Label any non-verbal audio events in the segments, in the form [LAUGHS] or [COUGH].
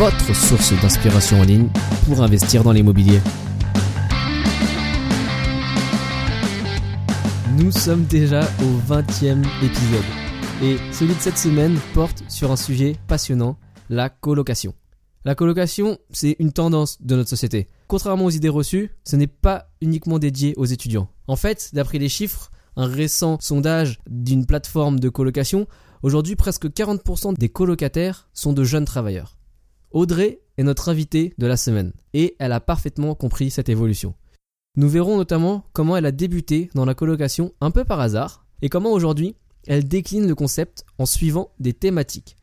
votre source d'inspiration en ligne pour investir dans l'immobilier. Nous sommes déjà au 20e épisode et celui de cette semaine porte sur un sujet passionnant, la colocation. La colocation, c'est une tendance de notre société. Contrairement aux idées reçues, ce n'est pas uniquement dédié aux étudiants. En fait, d'après les chiffres, un récent sondage d'une plateforme de colocation, aujourd'hui presque 40% des colocataires sont de jeunes travailleurs. Audrey est notre invitée de la semaine et elle a parfaitement compris cette évolution. Nous verrons notamment comment elle a débuté dans la colocation un peu par hasard et comment aujourd'hui elle décline le concept en suivant des thématiques.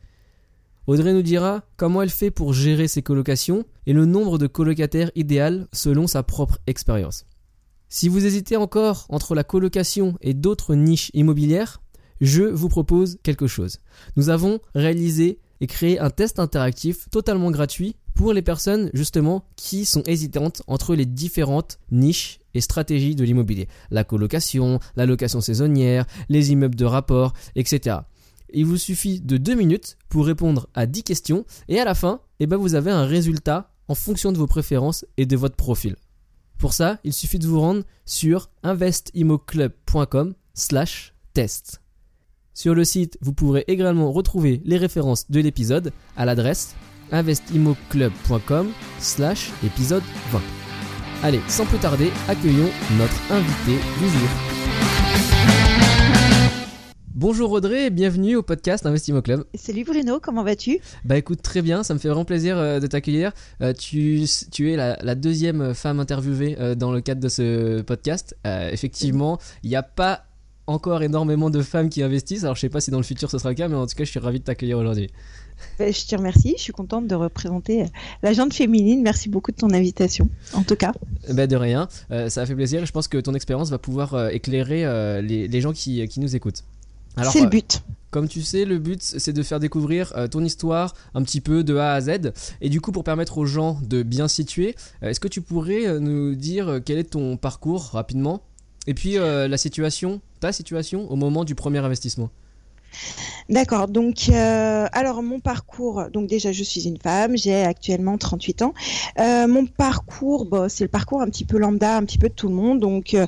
Audrey nous dira comment elle fait pour gérer ses colocations et le nombre de colocataires idéal selon sa propre expérience. Si vous hésitez encore entre la colocation et d'autres niches immobilières, je vous propose quelque chose. Nous avons réalisé et créé un test interactif totalement gratuit pour les personnes justement qui sont hésitantes entre les différentes niches et stratégies de l'immobilier. La colocation, la location saisonnière, les immeubles de rapport, etc. Il vous suffit de 2 minutes pour répondre à 10 questions et à la fin, eh ben vous avez un résultat en fonction de vos préférences et de votre profil. Pour ça, il suffit de vous rendre sur investimoclub.com slash test. Sur le site, vous pourrez également retrouver les références de l'épisode à l'adresse investimoclub.com slash épisode 20. Allez, sans plus tarder, accueillons notre invité du jour. Bonjour Audrey et bienvenue au podcast Investimo Club. Salut Bruno, comment vas-tu? Bah écoute très bien, ça me fait vraiment plaisir euh, de t'accueillir. Euh, tu, tu es la, la deuxième femme interviewée euh, dans le cadre de ce podcast. Euh, effectivement, il n'y a pas encore énormément de femmes qui investissent, alors je sais pas si dans le futur ce sera le cas, mais en tout cas je suis ravi de t'accueillir aujourd'hui. Ben, Je te remercie, je suis contente de représenter euh, la gente féminine. Merci beaucoup de ton invitation, en tout cas. Bah de rien, Euh, ça a fait plaisir et je pense que ton expérience va pouvoir euh, éclairer euh, les, les gens qui, qui nous écoutent. C'est le but. Comme tu sais, le but c'est de faire découvrir euh, ton histoire un petit peu de A à Z. Et du coup, pour permettre aux gens de bien situer, euh, est-ce que tu pourrais euh, nous dire quel est ton parcours rapidement? Et puis euh, la situation, ta situation au moment du premier investissement D'accord, donc euh, alors mon parcours, donc déjà je suis une femme, j'ai actuellement 38 ans. Euh, mon parcours, c'est le parcours un petit peu lambda, un petit peu de tout le monde. Donc euh,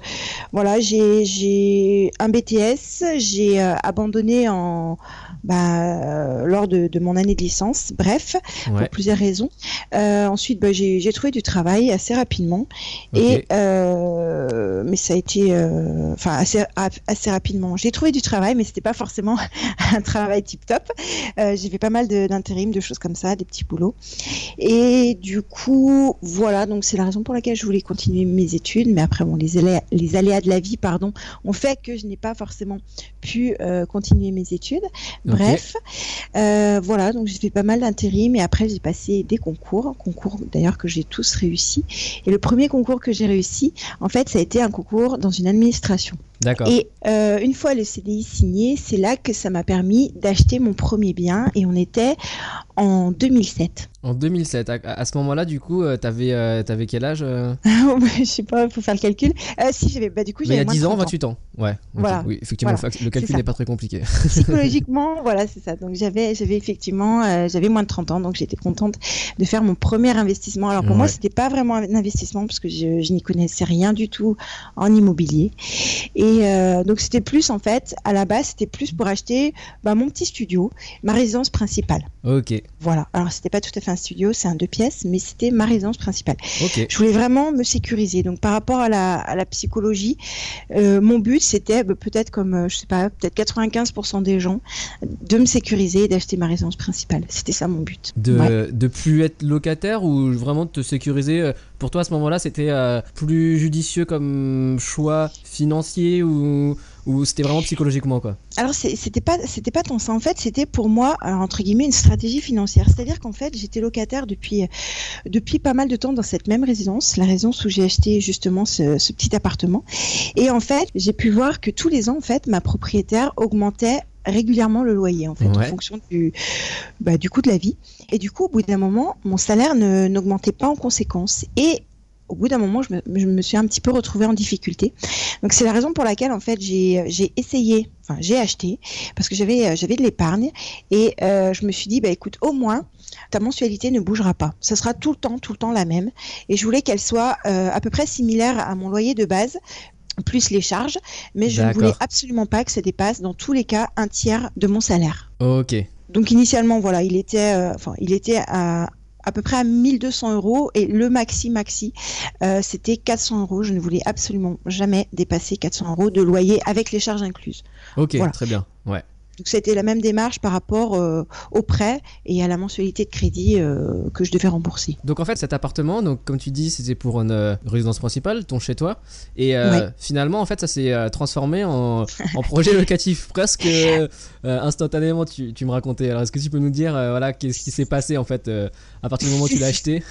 voilà, j'ai un BTS, j'ai abandonné en bah, lors de, de mon année de licence. Bref, Ouais. pour plusieurs raisons. Ensuite, bah, j'ai trouvé du travail assez rapidement. Et mais ça a été, enfin assez assez rapidement. J'ai trouvé du travail, mais c'était pas forcément [LAUGHS] un travail tip top. Euh, j'ai fait pas mal de- d'intérim, de, choses comme ça, des petits boulots. Et du coup, voilà. Donc c'est la raison pour laquelle je voulais continuer mes études, mais après bon, les aléas, les aléas de la vie, pardon, ont fait que je n'ai pas forcément pu euh, continuer mes études. Bref, euh, voilà. Donc j'ai fait pas mal d'intérim, et après j'ai passé des concours, concours d'ailleurs que j'ai tous réussi. Et le premier concours que j'ai réussi, en fait, ça a été un concours dans une administration. D'accord. Et euh, une fois le CDI signé, c'est là que ça m'a permis d'acheter mon premier bien. Et on était en 2007. En 2007, à, à ce moment-là, du coup, euh, t'avais euh, t'avais quel âge euh [LAUGHS] Je sais pas, il faut faire le calcul. Si j'avais, bah du coup, Mais il y j'avais a moins de 10 ans, 30 28 ans. Ouais. Voilà. Oui, effectivement, Voilà. le calcul n'est pas très compliqué. [LAUGHS] Psychologiquement, voilà, c'est ça. Donc j'avais, j'avais effectivement, j'avais moins de 30 ans, donc j'étais contente de faire mon premier investissement. Alors pour moi, Ouais. c'était pas vraiment un investissement parce que je, je n'y connaissais rien du tout en immobilier. Et euh, donc c'était plus en fait, à la base, c'était plus pour acheter bah, mon petit studio, ma résidence principale. ok, Voilà. Alors c'était pas tout à fait un studio, c'est un deux pièces, mais c'était ma résidence principale. ok. Je voulais vraiment me sécuriser. Donc par rapport à la, à la psychologie, euh, mon but c'était bah, peut-être comme euh, je sais pas, peut-être 95% des gens de me sécuriser et d'acheter ma résidence principale. C'était ça mon but. De, Ouais. de plus être locataire ou vraiment de te sécuriser Pour toi, à ce moment-là, c'était euh, plus judicieux comme choix financier ou, ou ou c'était vraiment psychologiquement quoi Alors c'était pas c'était pas tant ça en fait, c'était pour moi entre guillemets une stratégie financière. C'est-à-dire qu'en fait j'étais locataire depuis depuis pas mal de temps dans cette même résidence, la résidence où j'ai acheté justement ce, ce petit appartement. Et en fait j'ai pu voir que tous les ans en fait ma propriétaire augmentait régulièrement le loyer en fait en fonction du bah, du coût de la vie et du coup au bout d'un moment mon salaire n'augmentait pas en conséquence et au bout d'un moment, je me, suis un petit peu retrouvée en difficulté. Donc c'est la raison pour laquelle en fait j'ai essayé, enfin j'ai acheté parce que j'avais j'avais de l'épargne et euh, je me suis dit bah écoute au moins ta mensualité ne bougera pas. Ce sera tout le temps tout le temps la même et je voulais qu'elle soit euh, à peu près similaire à mon loyer de base plus les charges, mais je ne voulais absolument pas que ça dépasse dans tous les cas un tiers de mon salaire. Ok. Donc initialement, voilà, il était, euh, enfin, il était à à peu près à 1200 euros et le maxi maxi euh, c'était 400 euros. Je ne voulais absolument jamais dépasser 400 euros de loyer avec les charges incluses. Ok, très bien. Ouais. Donc c'était la même démarche par rapport euh, au prêt et à la mensualité de crédit euh, que je devais rembourser. Donc en fait cet appartement, donc comme tu dis, c'était pour une euh, résidence principale, ton chez toi, et finalement en fait ça s'est transformé [LAUGHS] en, projet locatif presque instantanément. Tu, tu, me racontais. Alors est-ce que tu peux nous dire voilà qu'est-ce qui s'est passé en fait à partir du moment où tu l'as [LAUGHS] acheté?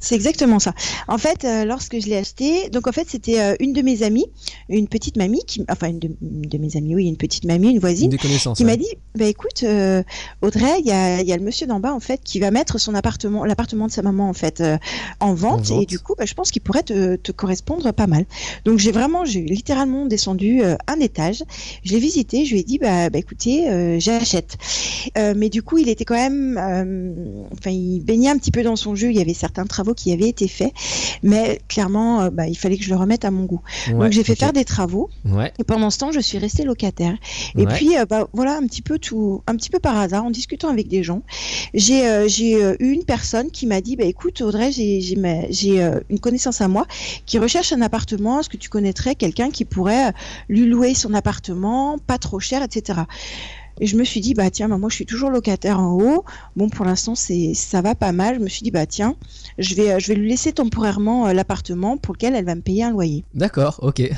C'est exactement ça. En fait, lorsque je l'ai acheté, donc en fait c'était une de mes amies, une petite mamie qui, enfin une de, mes amies, oui, une petite mamie, une voisine, une des connaissances, m'a dit bah écoute euh, Audrey il y a, y a, le monsieur d'en bas en fait qui va mettre son appartement l'appartement de sa maman en fait euh, en, vente, et du coup bah, je pense qu'il pourrait te, te, correspondre pas mal. Donc j'ai vraiment j'ai littéralement descendu euh, un étage. Je l'ai visité. Je lui ai dit bah, bah écoutez j'achète. Mais du coup il était quand même enfin il baignait un petit peu dans son jeu. Il y avait certains travaux qui avaient été faits. Mais clairement bah, il fallait que je le remette à mon goût. Donc j'ai fait faire des travaux. Ouais. et pendant ce temps je suis restée locataire. Et puis bah voilà un petit peu tout, un petit peu par hasard, en discutant avec des gens, j'ai euh, j'ai euh, eu une personne qui m'a dit, bah écoute Audrey, j'ai euh, une connaissance à moi qui recherche un appartement. Est-ce que tu connaîtrais quelqu'un qui pourrait lui louer son appartement, pas trop cher, etc. Et je me suis dit, bah tiens, bah, moi je suis toujours locataire en haut. Bon, pour l'instant, c'est ça va pas mal. Je me suis dit, bah tiens, je vais, je vais lui laisser temporairement l'appartement pour lequel elle va me payer un loyer. D'accord, ok. [LAUGHS]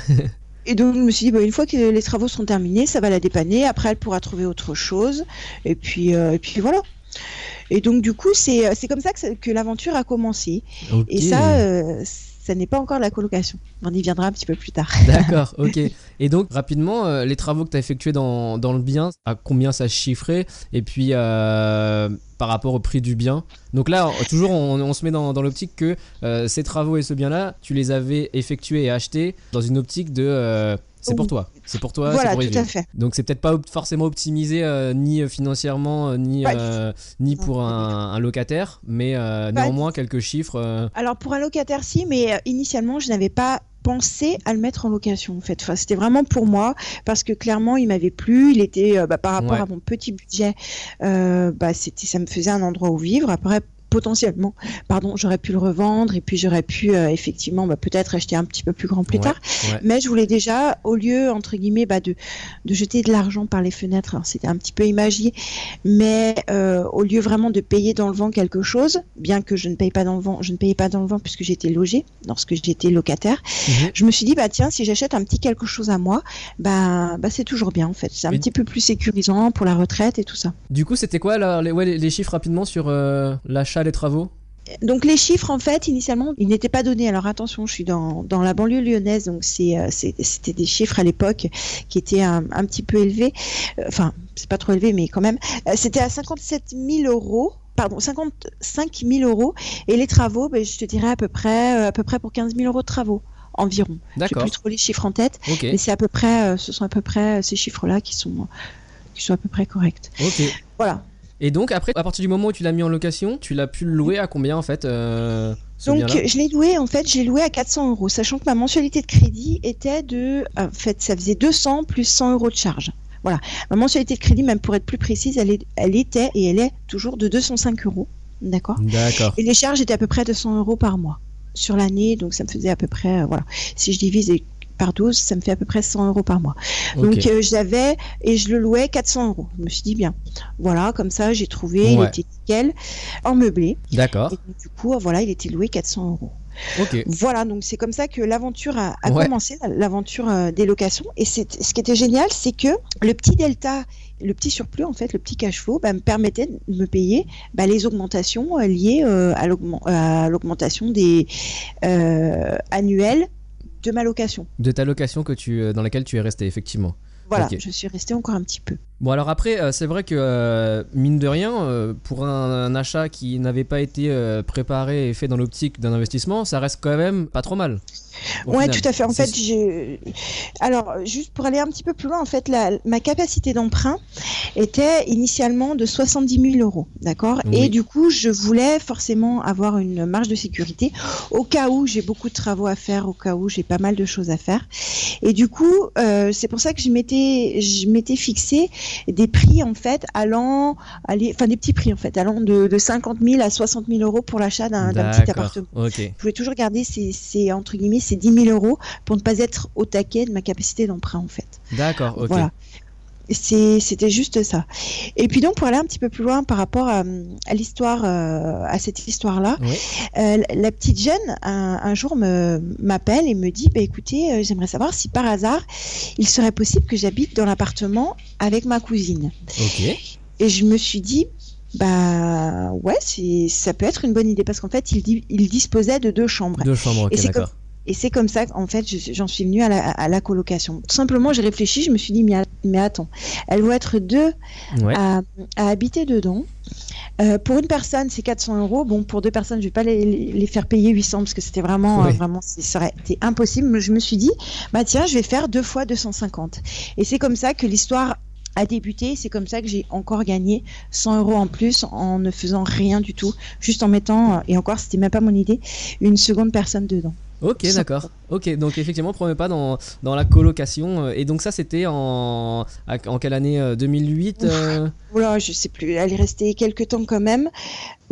Et donc je me suis dit, bah, une fois que les travaux seront terminés, ça va la dépanner. Après, elle pourra trouver autre chose. Et puis, euh, et puis voilà. Et donc du coup, c'est euh, comme ça que, que l'aventure a commencé. Et ça, euh, ça n'est pas encore la colocation. On y viendra un petit peu plus tard. [LAUGHS] D'accord, ok. Et donc, rapidement, euh, les travaux que tu as effectués dans, dans, le bien, à combien ça chiffrait Et puis, euh, par rapport au prix du bien? Donc là, toujours, on, se met dans, dans l'optique que euh, ces travaux et ce bien-là, tu les avais effectués et achetés dans une optique de c'est pour toi. C'est pour toi. Voilà, pour tout à fait. Donc c'est peut-être pas forcément optimisé euh, ni euh, financièrement euh, ni ni pour un, locataire, mais néanmoins quelques chiffres. Alors pour un locataire si, mais initialement je n'avais pas pensé à le mettre en location en fait. Enfin, c'était vraiment pour moi parce que clairement il m'avait plu. Il était bah, par rapport à mon petit budget, bah, c'était ça me faisait un endroit où vivre. Après potentiellement, pardon, j'aurais pu le revendre et puis j'aurais pu euh, effectivement bah, peut-être acheter un petit peu plus grand plus tard. Mais je voulais déjà, au lieu entre guillemets bah, de, de jeter de l'argent par les fenêtres, c'était un petit peu imagé, mais euh, au lieu vraiment de payer dans le vent quelque chose, bien que je ne paye pas dans le vent, je ne payais pas dans le vent puisque j'étais logée lorsque j'étais locataire, mhm. je me suis dit bah tiens si j'achète un petit quelque chose à moi, bah, bah c'est toujours bien en fait, c'est un petit peu plus sécurisant pour la retraite et tout ça. Du coup c'était quoi là, les, les, chiffres rapidement sur euh, l'achat les travaux? Donc les chiffres en fait initialement ils n'étaient pas donnés. Alors attention, je suis dans, dans la banlieue lyonnaise, donc euh, c'était des chiffres à l'époque qui étaient un, petit peu élevés. Euh, enfin c'est pas trop élevé mais quand même. Euh, c'était à 57 000 euros. Pardon, 55 000 euros et les travaux, ben, je te dirais à peu près à peu près pour 15 000 euros de travaux environ. D'accord. J'ai plus trop les chiffres en tête, mais c'est à peu près, ce sont à peu près ces chiffres-là qui sont qui sont à peu près corrects. Voilà. Et donc après, à partir du moment où tu l'as mis en location, tu l'as pu le louer à combien en fait euh, Donc je l'ai loué en fait, j'ai loué à 400 euros, sachant que ma mensualité de crédit était de, en fait, ça faisait 200 plus 100 euros de charge. Voilà, ma mensualité de crédit, même pour être plus précise, elle, est, elle était et elle est toujours de 205 euros, d'accord? D'accord. Et les charges étaient à peu près de 100 euros par mois sur l'année, donc ça me faisait à peu près, euh, voilà, si je divise par 12, ça me fait à peu près 100 euros par mois. Donc euh, j'avais et je le louais 400 euros. Je me suis dit bien, voilà, comme ça j'ai trouvé, il était nickel, en meublé. D'accord. Du coup, voilà, il était loué 400 euros. Voilà, donc c'est comme ça que l'aventure a, a Ouais. commencé, l'aventure euh, des locations. Et c'est- ce qui était génial, c'est que le petit delta, le petit surplus, en fait, le petit cash flow, bah, me permettait de me payer bah, les augmentations euh, liées euh, à l'augmen- à l'augmentation des annuelles de ma location. De ta location que tu, euh, dans laquelle tu es resté, effectivement. Voilà, je suis restée encore un petit peu. Bon alors après, euh, c'est vrai que euh, mine de rien, euh, pour un, un achat qui n'avait pas été préparé et fait dans l'optique d'un investissement, ça reste quand même pas trop mal. Ouais, final. tout à fait. En fait, j'ai. Alors, juste pour aller un petit peu plus loin, en fait, la, ma capacité d'emprunt était initialement de 70 000 euros, d'accord? Oui. Et du coup, je voulais forcément avoir une marge de sécurité au cas où j'ai beaucoup de travaux à faire, au cas où j'ai pas mal de choses à faire. Et du coup, euh, c'est pour ça que je m'étais, je m'étais fixé des prix en fait allant, aller, enfin des petits prix en fait allant de, de 50 000 à 60 000 euros pour l'achat d'un petit appartement. Ok. Je voulais toujours garder ces, ces, entre guillemets ces 10 000 euros pour ne pas être au taquet de ma capacité d'emprunt en fait. D'accord. Ok. Voilà. C'était juste ça. Et puis donc pour aller un petit peu plus loin par rapport à, à l'histoire, euh, à cette histoire-là, Oui. euh, la- petite jeune un, un jour m'appelle et me dit bah écoutez, euh, j'aimerais savoir si par hasard il serait possible que j'habite dans l'appartement avec ma cousine. Et je me suis dit, bah ouais, ça peut être une bonne idée parce qu'en fait, il, il disposait de deux chambres. Deux chambres. Ok. D'accord. Et c'est comme ça qu'en fait, je- j'en suis venue à la, à la colocation. Tout simplement, j'ai réfléchi, je me suis dit, mais, attends, elles vont être deux Ouais. à, à habiter dedans. Euh, pour une personne, c'est 400 euros. Bon, pour deux personnes, je vais pas les, faire payer 800 parce que c'était vraiment, Oui. euh, vraiment, été impossible. Mais je me suis dit, bah tiens, je vais faire deux fois 250. Et c'est comme ça que l'histoire a débuté. C'est comme ça que j'ai encore gagné 100 euros en plus en ne faisant rien du tout, juste en mettant, euh, et encore, c'était même pas mon idée, une seconde personne dedans. Ok, d'accord. Ok, donc effectivement, premier pas dans, dans la colocation. euh, Et donc ça, c'était en, en quelle année euh, 2008 euh, Voilà, je sais plus. Elle est restée quelques temps quand même.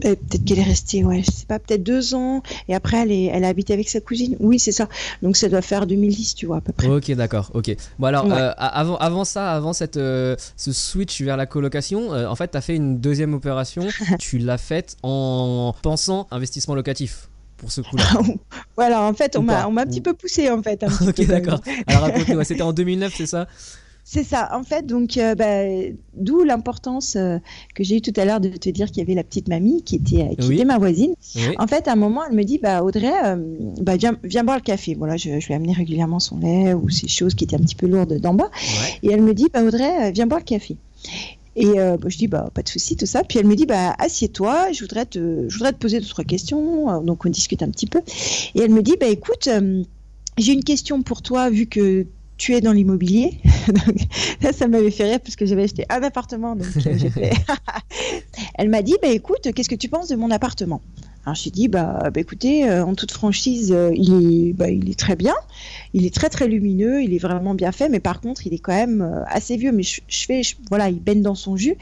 Euh, peut-être qu'elle est restée, ouais, je sais pas, peut-être deux ans. Et après, elle, est, elle a habité avec sa cousine. Oui, c'est ça. Donc ça doit faire 2010, tu vois, à peu près. Ok, d'accord. Ok. Bon alors, Ouais. euh, avant, avant ça, avant cette, euh, ce switch vers la colocation, euh, en fait, tu as fait une deuxième opération. [LAUGHS] tu l'as faite en pensant investissement locatif pour ce coup-là. [LAUGHS] Voilà, en fait, on m'a, pas. on m'a un petit peu poussé, en fait. un [LAUGHS] petit ok, peu, d'accord. Alors raconte-nous. C'était en 2009, c'est ça? C'est ça. En fait, donc, euh, bah, d'où l'importance euh, que j'ai eu tout à l'heure de te dire qu'il y avait la petite mamie qui était, qui Oui. était ma voisine. Oui. En fait, à un moment, elle me dit, bah Audrey, euh, bah, viens, viens boire le café. Voilà, je, je lui amener régulièrement son lait ou ces choses qui étaient un petit peu lourdes d'en bas. Ouais. Et elle me dit, bah Audrey, euh, viens boire le café. Et euh, bah, je dis, bah pas de souci, tout ça. Puis elle me dit, bah assieds-toi, je voudrais te, je voudrais te poser deux trois questions. Euh, Donc on discute un petit peu. Et elle me dit, bah écoute, euh, j'ai une question pour toi vu que tu es dans l'immobilier. [LAUGHS] Donc, ça, ça m'avait fait rire parce que j'avais acheté un appartement. Donc euh, j'ai fait- [LAUGHS] elle m'a dit, bah écoute, qu'est-ce que tu penses de mon appartement? Alors j'ai dit bah, bah, écoutez euh, en toute franchise euh, il est bah, il est très bien. Il est très très lumineux il est vraiment bien fait mais par contre il est quand même euh, assez vieux. Mais je, je fais je- voilà il baigne dans son jus.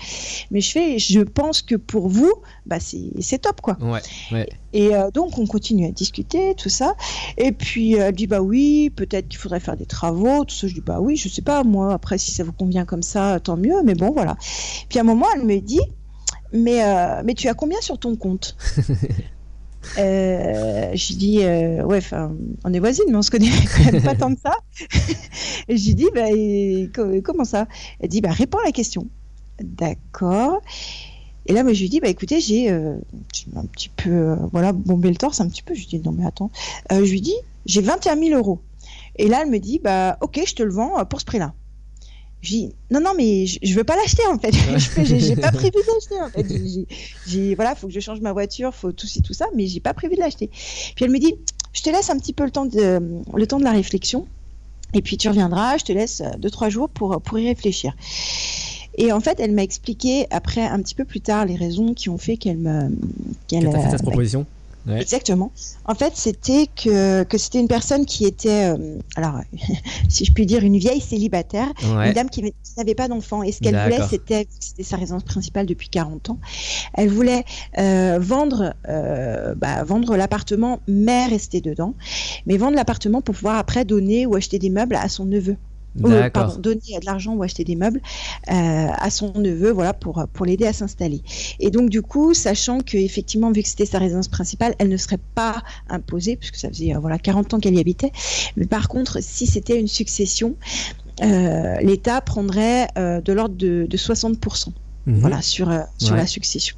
Mais je fais je pense que pour vous bah c'est top quoi. Ouais. Ouais. et donc on continue à discuter tout ça. Et puis elle dit bah oui peut-être qu'il faudrait faire des travaux tout ça. Je dis bah oui je sais pas moi après si ça vous convient comme ça tant mieux mais bon voilà. Puis à un moment elle me dit mais euh, mais tu as combien sur ton compte? [LAUGHS] euh, je lui dis euh, ouais on est voisines mais on se connaît [LAUGHS] pas tant que ça [LAUGHS] et je dis bah comment ça? Elle dit bah réponds à la question d'accord et là, moi, je lui dis, bah écoutez, j'ai euh, un petit peu, euh, voilà, bombé le torse un petit peu. Je lui dis, non, mais attends. Euh, je lui dis, j'ai 21 000 euros. Et là, elle me dit, bah ok, je te le vends pour ce prix-là. Je dis, non, non, mais je, je veux pas l'acheter en fait. [LAUGHS] j'ai j'ai pas [LAUGHS] prévu de l'acheter en fait. J'ai- j'ai- J'ai, voilà, faut que je change ma voiture, faut tout ci, tout ça, mais j'ai pas prévu de l'acheter. Puis elle me dit, je te laisse un petit peu le temps de, le temps de la réflexion. Et puis tu reviendras, je te laisse euh, deux, trois jours pour, pour y réfléchir. Et en fait, elle m'a expliqué après, un petit peu plus tard, les raisons qui ont fait qu'elle me. qu'elle, Que t'as fait euh, cette proposition Ouais. Exactement. En fait, c'était que, que c'était une personne qui était, euh, alors, [LAUGHS] si je puis dire, une vieille célibataire, Ouais. une dame qui, qui n'avait pas d'enfant. Et ce qu'elle voulait, c'était sa résidence principale depuis 40 ans. Elle voulait euh, vendre, euh, bah, vendre l'appartement, mais rester dedans, mais vendre l'appartement pour pouvoir après donner ou acheter des meubles à son neveu. Euh, pardon, donner de l'argent ou acheter des meubles euh, à son neveu, voilà, pour pour l'aider à s'installer. Et donc du coup, sachant que effectivement, vu que c'était sa résidence principale, elle ne serait pas imposée puisque ça faisait voilà 40 ans qu'elle y habitait. Mais par contre, si c'était une succession, l'État prendrait de l'ordre de, de 60 Mhm. Voilà, sur, euh, sur la succession.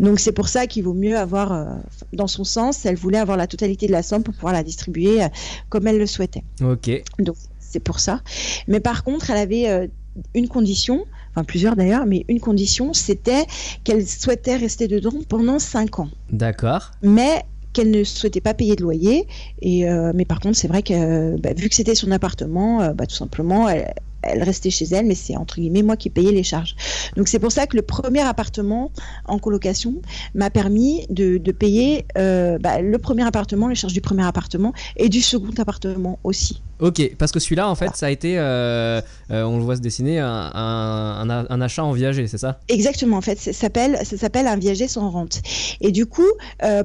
Donc c'est pour ça qu'il vaut mieux avoir, euh, dans son sens, elle voulait avoir la totalité de la somme pour pouvoir la distribuer euh, comme elle le souhaitait. Ok. Donc c'est pour ça. Mais par contre, elle avait une condition, enfin plusieurs d'ailleurs, mais une condition, c'était qu'elle souhaitait rester dedans pendant 5 ans. D'accord. Mais qu'elle ne souhaitait pas payer de loyer. Et, mais par contre, c'est vrai que bah, vu que c'était son appartement, bah, tout simplement, elle, elle restait chez elle, mais c'est entre guillemets moi qui payais les charges. Donc c'est pour ça que le premier appartement en colocation m'a permis de, payer euh, bah, le premier appartement, les charges du premier appartement et du second appartement aussi. Ok, parce que celui-là, en fait, ça a été, euh, euh, on le voit se dessiner, un, achat en viager, c'est ça? Exactement, en fait, ça s'appelle, ça s'appelle un viager sans rente. Et du coup,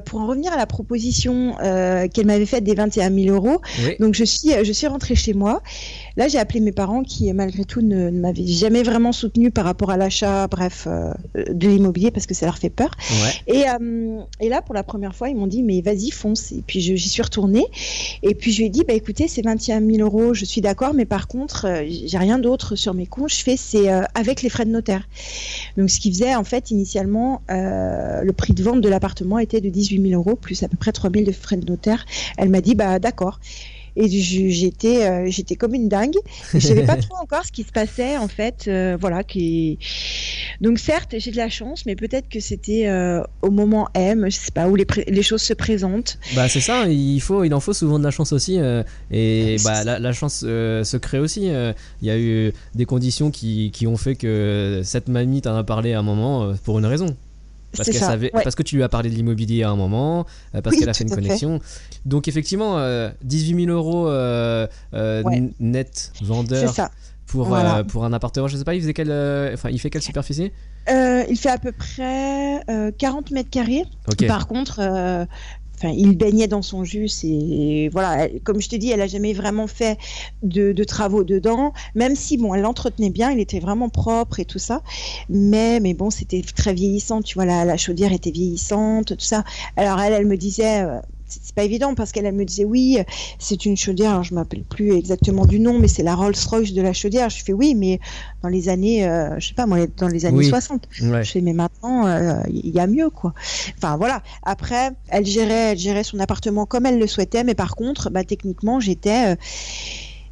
pour en revenir à la proposition qu'elle m'avait faite des 21 000 euros, donc je suis, je suis rentrée chez moi. Là, j'ai appelé mes parents qui malgré tout ne, m'avait jamais vraiment soutenu par rapport à l'achat, bref, euh, de l'immobilier parce que ça leur fait peur. Et, euh, et, là, pour la première fois, ils m'ont dit mais vas-y fonce. Et puis j'y suis retournée. Et puis je lui ai dit bah écoutez, c'est 21 000 euros, je suis d'accord, mais par contre, euh, j'ai rien d'autre sur mes comptes. Je fais c'est avec les frais de notaire. Donc ce qui faisait en fait initialement le prix de vente de l'appartement était de 18 000 euros plus à peu près 3 000 de frais de notaire. Elle m'a dit bah d'accord et j'étais euh, j'étais comme une dingue. Je savais pas [LAUGHS] trop encore ce qui se passait en fait, euh, voilà. Qui donc certes j'ai de la chance, mais peut-être que c'était euh, au moment M, je sais pas où les, les choses se présentent. Bah c'est ça, il faut il en faut souvent de la chance aussi et bah la, la chance se crée aussi. Il y a eu des conditions qui, qui ont fait que cette mamie t'en a parlé à un moment pour une raison. Parce, savait, parce que tu lui as parlé de l'immobilier à un moment, parce qu'elle a fait une connexion. Donc effectivement, 18 euh, 000 euros euh, euh, net vendeur pour, pour un appartement. Je sais pas, il faisait quelle, enfin, il fait quelle superficie? Il fait à peu près 40 mètres carrés. Par contre, Il baignait dans son jus et voilà comme je te dis elle a jamais vraiment fait de, travaux dedans même si bon elle l'entretenait bien il était vraiment propre et tout ça. Mais mais bon c'était très vieillissant tu vois la, chaudière était vieillissante tout ça. Alors elle elle me disait c'est pas évident parce qu'elle me disait oui, c'est une chaudière, je m'appelle plus exactement du nom, mais c'est la Rolls-Royce de la chaudière. Je fais oui, mais dans les années, euh, je sais pas moi, dans les années 60. Je fais mais maintenant, euh, il y a mieux quoi. Enfin voilà. Après, elle gérait, elle gérait son appartement comme elle le souhaitait, mais par contre, bah, techniquement, j'étais euh,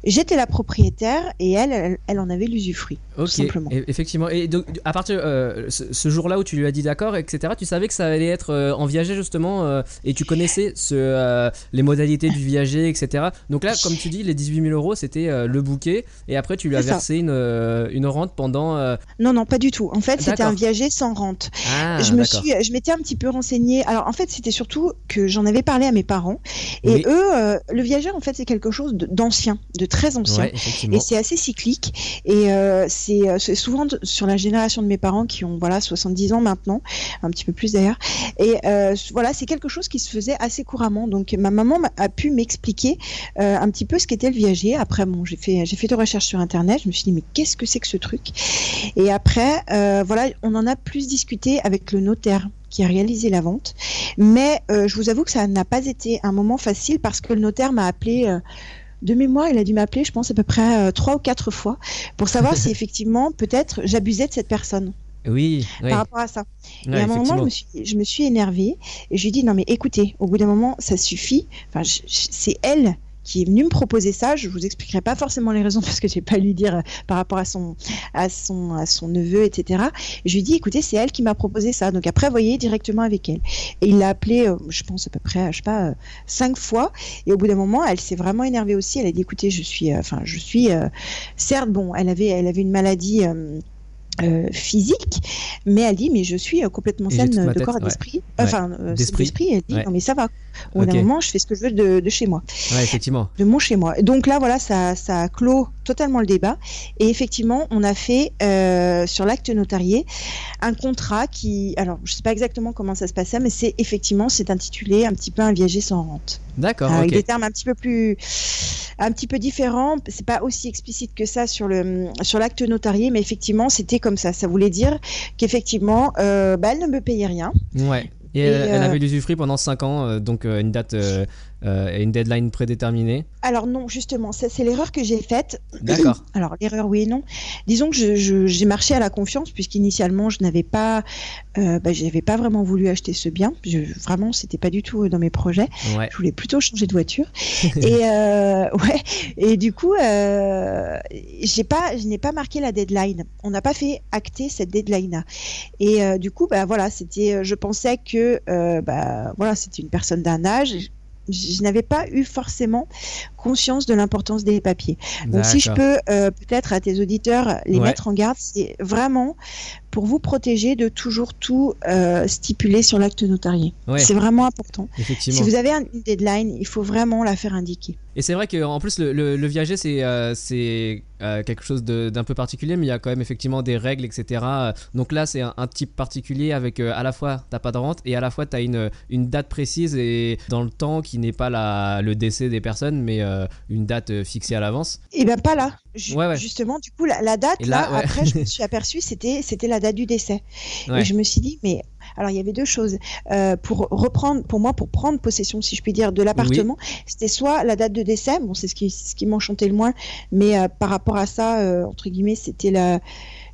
J'étais la propriétaire et elle, elle, en avait l'usufruit. Ok, simplement. effectivement. Et donc, à partir euh, ce, jour-là où tu lui as dit d'accord, etc., tu savais que ça allait être euh, en viager justement euh, et tu connaissais ce, les modalités du viager, etc. Donc là, comme tu dis, les 18 000 euros, c'était le bouquet et après tu lui as versé une, une, rente pendant. Non, non, pas du tout. En fait, c'était un viager sans rente. Ah, je me suis, je m'étais un petit peu renseignée. Alors en fait, c'était surtout que j'en avais parlé à mes parents et eux, le viager, en fait, c'est quelque chose d'ancien, de très ancien. Et c'est assez cyclique. Et euh, euh, c'est souvent sur la génération de mes parents qui ont voilà 70 ans maintenant un petit peu plus d'ailleurs. Et euh, voilà c'est quelque chose qui se faisait assez couramment. Donc ma maman a pu m'expliquer un petit peu ce qu'était le viager. Après bon j'ai fait j'ai fait des recherches sur internet. Je me suis dit mais qu'est-ce que c'est que ce truc? Et après voilà on en a plus discuté avec le notaire qui a réalisé la vente. Mais je vous avoue que ça n'a pas été un moment facile parce que le notaire m'a appelé de mémoire, il a dû m'appeler, je pense, à peu près euh, trois ou quatre fois pour savoir si [LAUGHS] effectivement, peut-être, j'abusais de cette personne. Oui, par rapport à ça. et à un moment, je me, suis, je me suis énervée et je lui ai dit non mais écoutez, au bout d'un moment, ça suffit. Enfin, c'est elle qui est venu me proposer ça. Je vous expliquerai pas forcément les raisons [LAUGHS] parce que j'ai pas lui dire euh, par rapport à son, à son, neveu, etc. je lui dit, écoutez, c'est elle qui m'a proposé ça. Donc après, voyez directement avec elle. Et il l'a appelé, euh, je pense à peu près, je sais pas, euh, cinq fois. Et au bout d'un moment, elle s'est vraiment énervée aussi. Elle a dit, écoutez, je suis, enfin, je suis, certes, bon, elle avait, elle avait une maladie physique, mais elle dit mais je suis euh, complètement saine de corps et d'esprit, enfin euh, d'esprit. Elle dit non mais ça va. Au bout moment, je fais ce que je veux de, chez moi. effectivement. De mon chez moi. Donc là voilà, ça, ça clôt totalement le débat. Et effectivement, on a fait sur l'acte notarié un contrat qui, alors je sais pas exactement comment ça se passait, mais c'est effectivement c'est intitulé un petit peu un viager sans rente. D'accord. Avec ok. des termes un petit peu plus, un petit peu différents. C'est pas aussi explicite que ça sur le sur l'acte notarié, mais effectivement, c'était comme ça. Ça voulait dire qu'effectivement, euh, bah, elle ne me payait rien. Ouais. Et, Et, elle, elle euh, avait l'usufruit pendant 5 ans, euh, donc euh, une date euh, euh, et une deadline prédéterminée. Alors non, justement, ça c'est l'erreur que j'ai faite. [CLEARS THROAT] D'accord. Alors l'erreur oui et non. Disons que je- je- j'ai marché à la confiance puisqu'initialement je n'avais pas, euh, bah, j'avais pas vraiment voulu acheter ce bien. Je, vraiment, c'était pas du tout dans mes projets. Ouais. Je voulais plutôt changer de voiture. [LAUGHS] et euh, ouais. Et du coup, euh, j'ai pas, je n'ai pas marqué la deadline. On n'a pas fait acter cette deadline-là. Et euh, du coup, bah voilà, c'était, je pensais que, euh, bah voilà, c'était une personne d'un âge. Je, n'avais pas eu forcément conscience de l'importance des papiers. Donc si je peux euh, peut-être à tes auditeurs les Ouais. mettre en garde, c'est vraiment pour vous protéger de toujours tout euh, stipuler sur l'acte notarié. Ouais. C'est vraiment important. Effectivement. Si vous avez un- une deadline, il faut vraiment la faire indiquer. Et c'est vrai qu'en plus, le, le, le viager, c'est euh, euh, quelque chose d'un peu particulier, mais il y a quand même effectivement des règles, etc. Donc là, c'est un, un type particulier avec euh, à la fois, t'as pas de rente et à la fois, t'as une, une date précise et dans le temps qui n'est pas la, le décès des personnes, mais une date fixée à l'avance. Et ben pas là. Ouais, ouais. Justement, du coup, la, la date, Et là, là, ouais. après, je me [LAUGHS] suis c'était c'était la date du décès. Ouais. Et je me suis dit, mais alors il y avait deux choses. Euh, pour reprendre, pour moi, pour prendre possession, si je puis dire, de l'appartement, c'était soit la date de décès, bon, c'est ce qui, ce qui m'enchantait le moins, mais euh, par rapport à ça, euh, entre guillemets, c'était la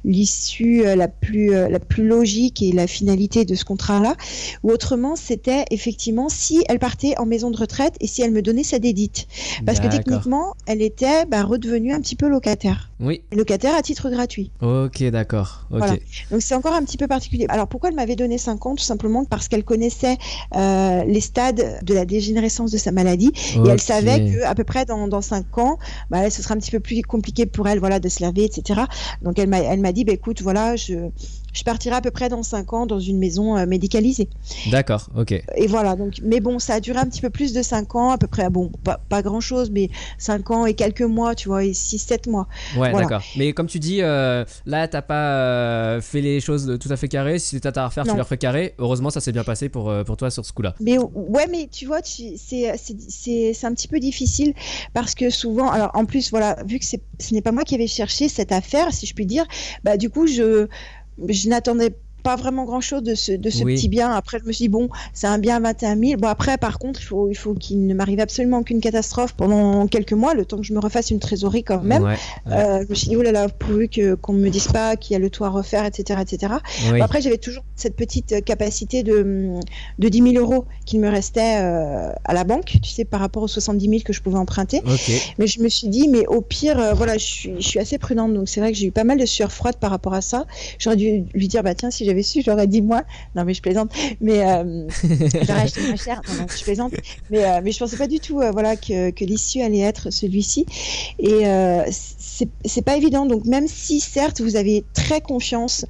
l'issue euh, la plus euh, la plus logique et la finalité de ce contrat-là. Ou autrement c'était effectivement si elle partait en maison de retraite et si elle me donnait sa dédite. Parce que techniquement elle était bah, redevenue un petit peu locataire. Oui, locataire à titre gratuit. Ok, d'accord. Voilà. donc c'est encore un petit peu particulier. Alors pourquoi elle m'avait donné 5 ans Tout simplement parce qu'elle connaissait euh, les stades de la dégénérescence de sa maladie. Et elle savait que à peu près dans, dans 5 ans, bah, ce sera un petit peu plus compliqué pour elle voilà, de se laver, etc. Donc elle m'a m'a dit, bah, écoute, voilà, je, je partirai à peu près dans 5 ans dans une maison euh, médicalisée. D'accord, ok. Et voilà, donc, mais bon, ça a duré un petit peu plus de 5 ans, à peu près, bon, pas, pas grand chose, mais 5 ans et quelques mois, tu vois, et 6-7 mois. Ouais, Voilà. d'accord. Mais comme tu dis, euh, là, t'as pas euh, fait les choses tout à fait carrées. Si t'as à refaire, tu les refais carrées. Heureusement, ça s'est bien passé pour, euh, pour toi sur ce coup-là. Mais ouais, mais tu vois, c'est un petit peu difficile parce que souvent, alors en plus, voilà, vu que ce n'est pas moi qui avais cherché cette affaire, si je puis dire, bah du coup, je, je n'attendais pas vraiment grand chose de ce, de ce Oui. petit bien. Après, je me suis dit, bon, c'est un bien à 21 000. Bon, après, par contre, il faut, il faut qu'il ne m'arrive absolument aucune catastrophe pendant quelques mois, le temps que je me refasse une trésorerie quand même. Ouais. Euh, je me suis dit, oh là là, pourvu qu'on ne me dise pas qu'il y a le toit à refaire, etc. etc. Oui. Bon, Après, j'avais toujours cette petite euh, capacité de, de 10 000 euros qu'il me restait euh, à la banque, tu sais, par rapport aux 70 000 que je pouvais emprunter. Mais je me suis dit, mais au pire, euh, voilà, je suis, je suis assez prudente. Donc, c'est vrai que j'ai eu pas mal de sueur froide par rapport à ça. J'aurais dû lui dire, bah tiens, si j'avais su, j'aurais dit moi. Non, mais je plaisante. Mais euh, [LAUGHS] j'aurais acheté moins cher. Non, non, je plaisante. Mais, euh, mais je pensais pas du tout, euh, voilà, que, que l'issue allait être celui-ci. Et euh, c'est pas évident. Donc, même si, certes, vous avez très confiance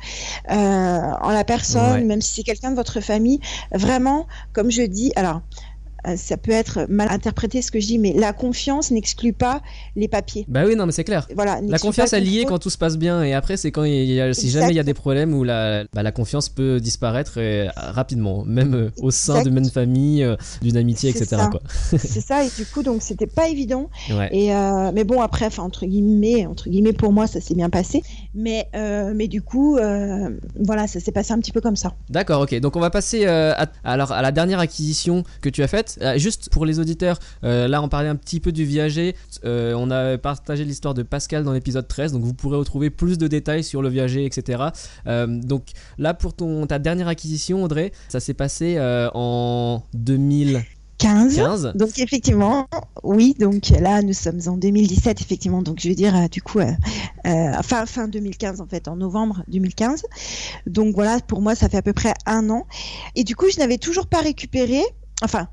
en la personne, Ouais. même si c'est quelqu'un de votre famille, vraiment, comme je dis, alors, ça peut être mal interprété ce que je dis, mais la confiance n'exclut pas les papiers. Bah oui, non, mais c'est clair. Voilà, La confiance pas est le liée contrôle. quand tout se passe bien et après c'est quand il y a, si jamais il y a des problèmes où la, bah, la confiance peut disparaître euh, rapidement, même euh, au sein de même famille, euh, d'une amitié, etc. [LAUGHS] C'est ça, et du coup, donc c'était pas évident. Ouais. Et euh, mais bon, après, entre guillemets, entre guillemets pour moi, ça s'est bien passé. Mais euh, mais du coup, euh, voilà, ça s'est passé un petit peu comme ça. D'accord, ok. Donc on va passer euh, à, alors, à la dernière acquisition que tu as faite. Euh, juste pour les auditeurs, euh, là on parlait un petit peu du viager. Euh, on a partagé l'histoire de Pascal dans l'épisode 13, donc vous pourrez retrouver plus de détails sur le viager, etc. Euh, donc là pour ton, ta dernière acquisition, Audrey, ça s'est passé en 2015. 15. Donc effectivement, oui, donc là nous sommes en 2017 effectivement, donc je veux dire euh, du coup euh, euh, fin fin 2015 en fait, en novembre 2015. Donc voilà, pour moi ça fait à peu près un an. Et du coup je n'avais toujours pas récupéré, enfin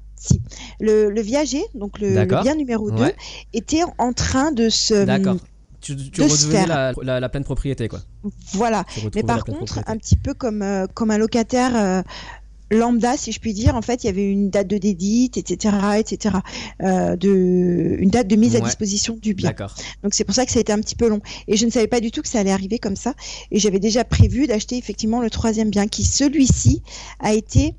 le, le viager, donc le, bien numéro 2, Ouais. était en train de se... D'accord. Tu, tu de se faire. la, la, la pleine propriété, quoi. Voilà. Mais par contre, un petit peu comme, euh, comme un locataire euh, lambda, si je puis dire, en fait, il y avait une date de dédite, etc., etc., euh, de, une date de mise à disposition du bien. D'accord. Donc c'est pour ça que ça a été un petit peu long. Et je ne savais pas du tout que ça allait arriver comme ça. Et j'avais déjà prévu d'acheter effectivement le troisième bien, qui celui-ci a été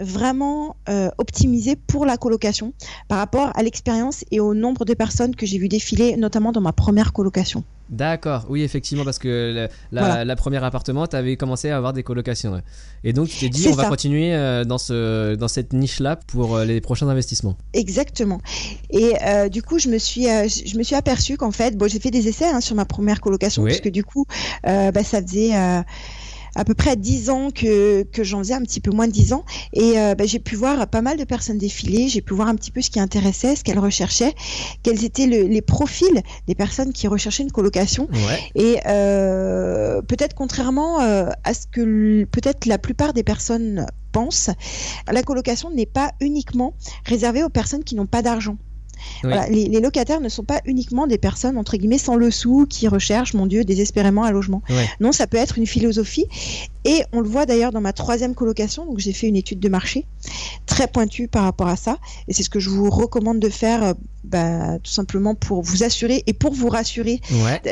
vraiment euh, optimisé pour la colocation par rapport à l'expérience et au nombre de personnes que j'ai vu défiler, notamment dans ma première colocation. D'accord, oui, effectivement, parce que la, la, première appartement, tu avais commencé à avoir des colocations. Et donc, tu t'es dit, on va continuer euh, dans, ce, dans cette niche-là pour euh, les prochains investissements. Exactement. Et euh, du coup, je me suis, je me suis aperçu qu'en fait, bon, j'ai fait des essais hein, sur ma première colocation, parce que du coup, bah, ça faisait à peu près 10 ans que, que j'en faisais, un petit peu moins de 10 ans. Et euh, bah, j'ai pu voir pas mal de personnes défiler, j'ai pu voir un petit peu ce qui intéressait, ce qu'elles recherchaient, quels étaient les profils des personnes qui recherchaient une colocation. Et euh, peut-être contrairement euh, à ce que peut-être la plupart des personnes pensent, la colocation n'est pas uniquement réservée aux personnes qui n'ont pas d'argent les, locataires ne sont pas uniquement des personnes entre guillemets sans le sou qui recherchent, mon Dieu, désespérément un logement. Non, ça peut être une philosophie. Et on le voit d'ailleurs dans ma troisième colocation. Donc j'ai fait une étude de marché très pointue par rapport à ça. Et c'est ce que je vous recommande de faire, euh, bah, tout simplement pour vous assurer et pour vous rassurer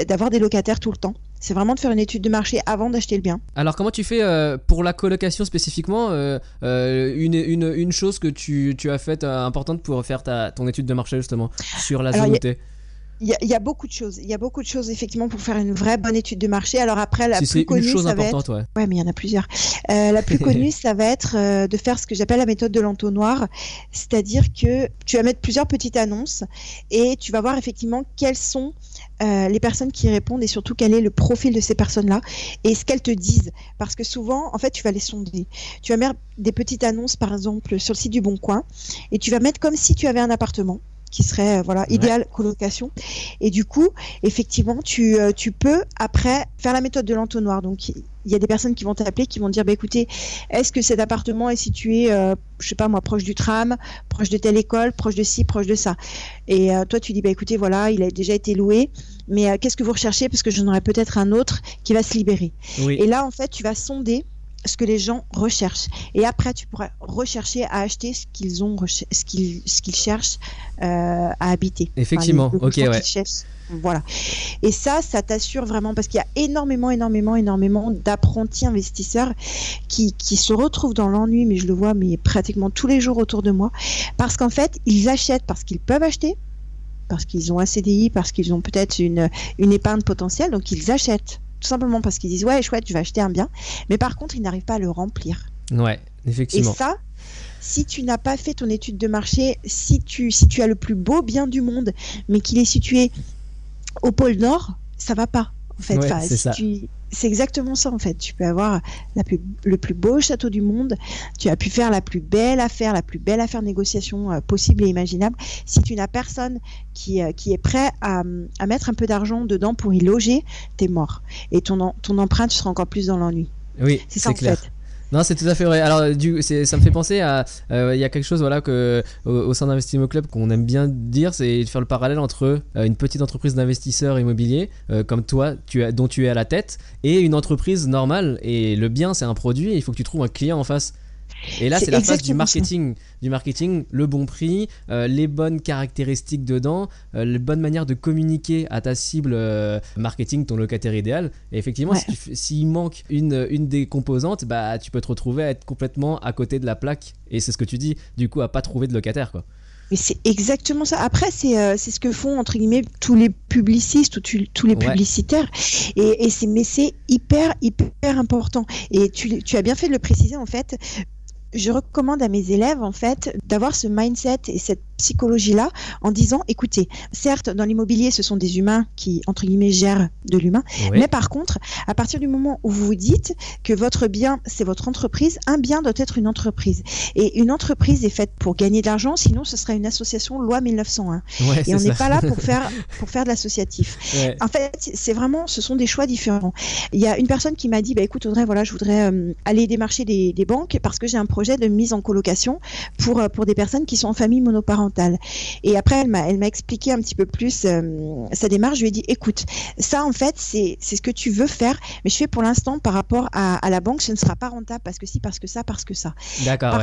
d'avoir des locataires tout le temps. C'est vraiment de faire une étude de marché avant d'acheter le bien. Alors comment tu fais euh, pour la colocation spécifiquement euh, euh, une, une, une, chose que tu, tu as faite importante pour faire ta, ton étude de marché justement sur la zone où il y, a, beaucoup de choses. Il y a beaucoup de choses effectivement pour faire une vraie bonne étude de marché. Alors après, la plus connue, ça va être. Ouais. ouais. mais il y en a plusieurs. la plus [LAUGHS] connue, ça va être de faire ce que j'appelle la méthode de l'entonnoir, c'est-à-dire que tu vas mettre plusieurs petites annonces et tu vas voir effectivement quelles sont euh, les personnes qui répondent et surtout quel est le profil de ces personnes-là et ce qu'elles te disent. Parce que souvent, en fait, tu vas les sonder. Tu vas mettre des petites annonces, par exemple, sur le site du Bon Coin et tu vas mettre comme si tu avais un appartement qui serait euh, voilà idéal colocation. Et du coup effectivement tu, euh, tu peux après faire la méthode de l'entonnoir. Donc il y a des personnes qui vont t'appeler qui vont dire bah écoutez est-ce que cet appartement est situé euh, je sais pas moi proche du tram proche de telle école proche de ci proche de ça? Et toi tu dis bah écoutez voilà il a déjà été loué mais qu'est-ce que vous recherchez? Parce que j'en aurai peut-être un autre qui va se libérer. Et là en fait tu vas sonder ce que les gens recherchent. Et après, tu pourras rechercher à acheter ce qu'ils ont, ce qu'ils, ce qu'ils cherchent euh, à habiter. Effectivement, ok, ouais. Voilà. Et ça, ça t'assure vraiment parce qu'il y a énormément, énormément, énormément d'apprentis investisseurs qui, qui se retrouvent dans l'ennui, mais je le vois, mais pratiquement tous les jours autour de moi, parce qu'en fait, ils achètent parce qu'ils peuvent acheter, parce qu'ils ont un CDI, parce qu'ils ont peut-être une, une épargne potentielle, donc ils achètent tout simplement parce qu'ils disent ouais chouette je vais acheter un bien. Mais par contre ils n'arrivent pas à le remplir. Ouais effectivement. Et ça si tu n'as pas fait ton étude de marché si tu si tu as le plus beau bien du monde mais qu'il est situé au pôle nord ça va pas en fait. C'est ça c'est exactement ça en fait. Tu peux avoir la le plus beau château du monde, tu as pu faire la plus belle affaire, la plus belle affaire négociation euh, possible et imaginable. Si tu n'as personne qui, euh, qui est prêt à, à, mettre un peu d'argent dedans pour y loger, t'es mort. Et ton, ton empreinte sera encore plus dans l'ennui. Oui, c'est ça en clair. fait. Non, c'est tout à fait vrai. Alors, du, ça me fait penser à. Euh, il y a quelque chose voilà, que, au, sein d'Investimo Club qu'on aime bien dire, c'est de faire le parallèle entre euh, une petite entreprise d'investisseurs immobiliers, euh, comme toi, tu as, dont tu es à la tête, et une entreprise normale. Et le bien, c'est un produit, il faut que tu trouves un client en face. Et là, c'est la phase du marketing, du marketing, le bon prix, euh, les bonnes caractéristiques dedans, euh, les bonnes manières de communiquer à ta cible euh, marketing, ton locataire idéal. Et effectivement, s'il manque une, une des composantes, bah, tu peux te retrouver à être complètement à côté de la plaque. Et c'est ce que tu dis, du coup, à pas trouver de locataire, quoi. Mais c'est exactement ça. Après, c'est c'est ce que font entre guillemets tous les publicistes ou tous les publicitaires. Et, et mais c'est hyper hyper important. Et tu, tu as bien fait de le préciser en fait je recommande à mes élèves en fait d'avoir ce mindset et cette psychologie-là en disant écoutez, certes dans l'immobilier ce sont des humains qui entre guillemets gèrent de l'humain, mais par contre à partir du moment où vous vous dites que votre bien c'est votre entreprise, un bien doit être une entreprise et une entreprise est faite pour gagner de l'argent, sinon ce serait une association loi 1901 et on n'est pas là pour [LAUGHS] faire pour faire de l'associatif. En fait c'est vraiment ce sont des choix différents. Il y a une personne qui m'a dit bah écoute Audrey voilà je voudrais euh, aller démarcher des, des banques parce que j'ai un projet de mise en colocation pour, euh, pour des personnes qui sont en famille monoparentale. Et après, elle m'a, elle m'a expliqué un petit peu plus euh, sa démarche. Je lui ai dit, écoute, ça en fait, c'est, c'est ce que tu veux faire, mais je fais pour l'instant par rapport à, à, la banque, ce ne sera pas rentable parce que si, parce que ça, parce que ça. D'accord.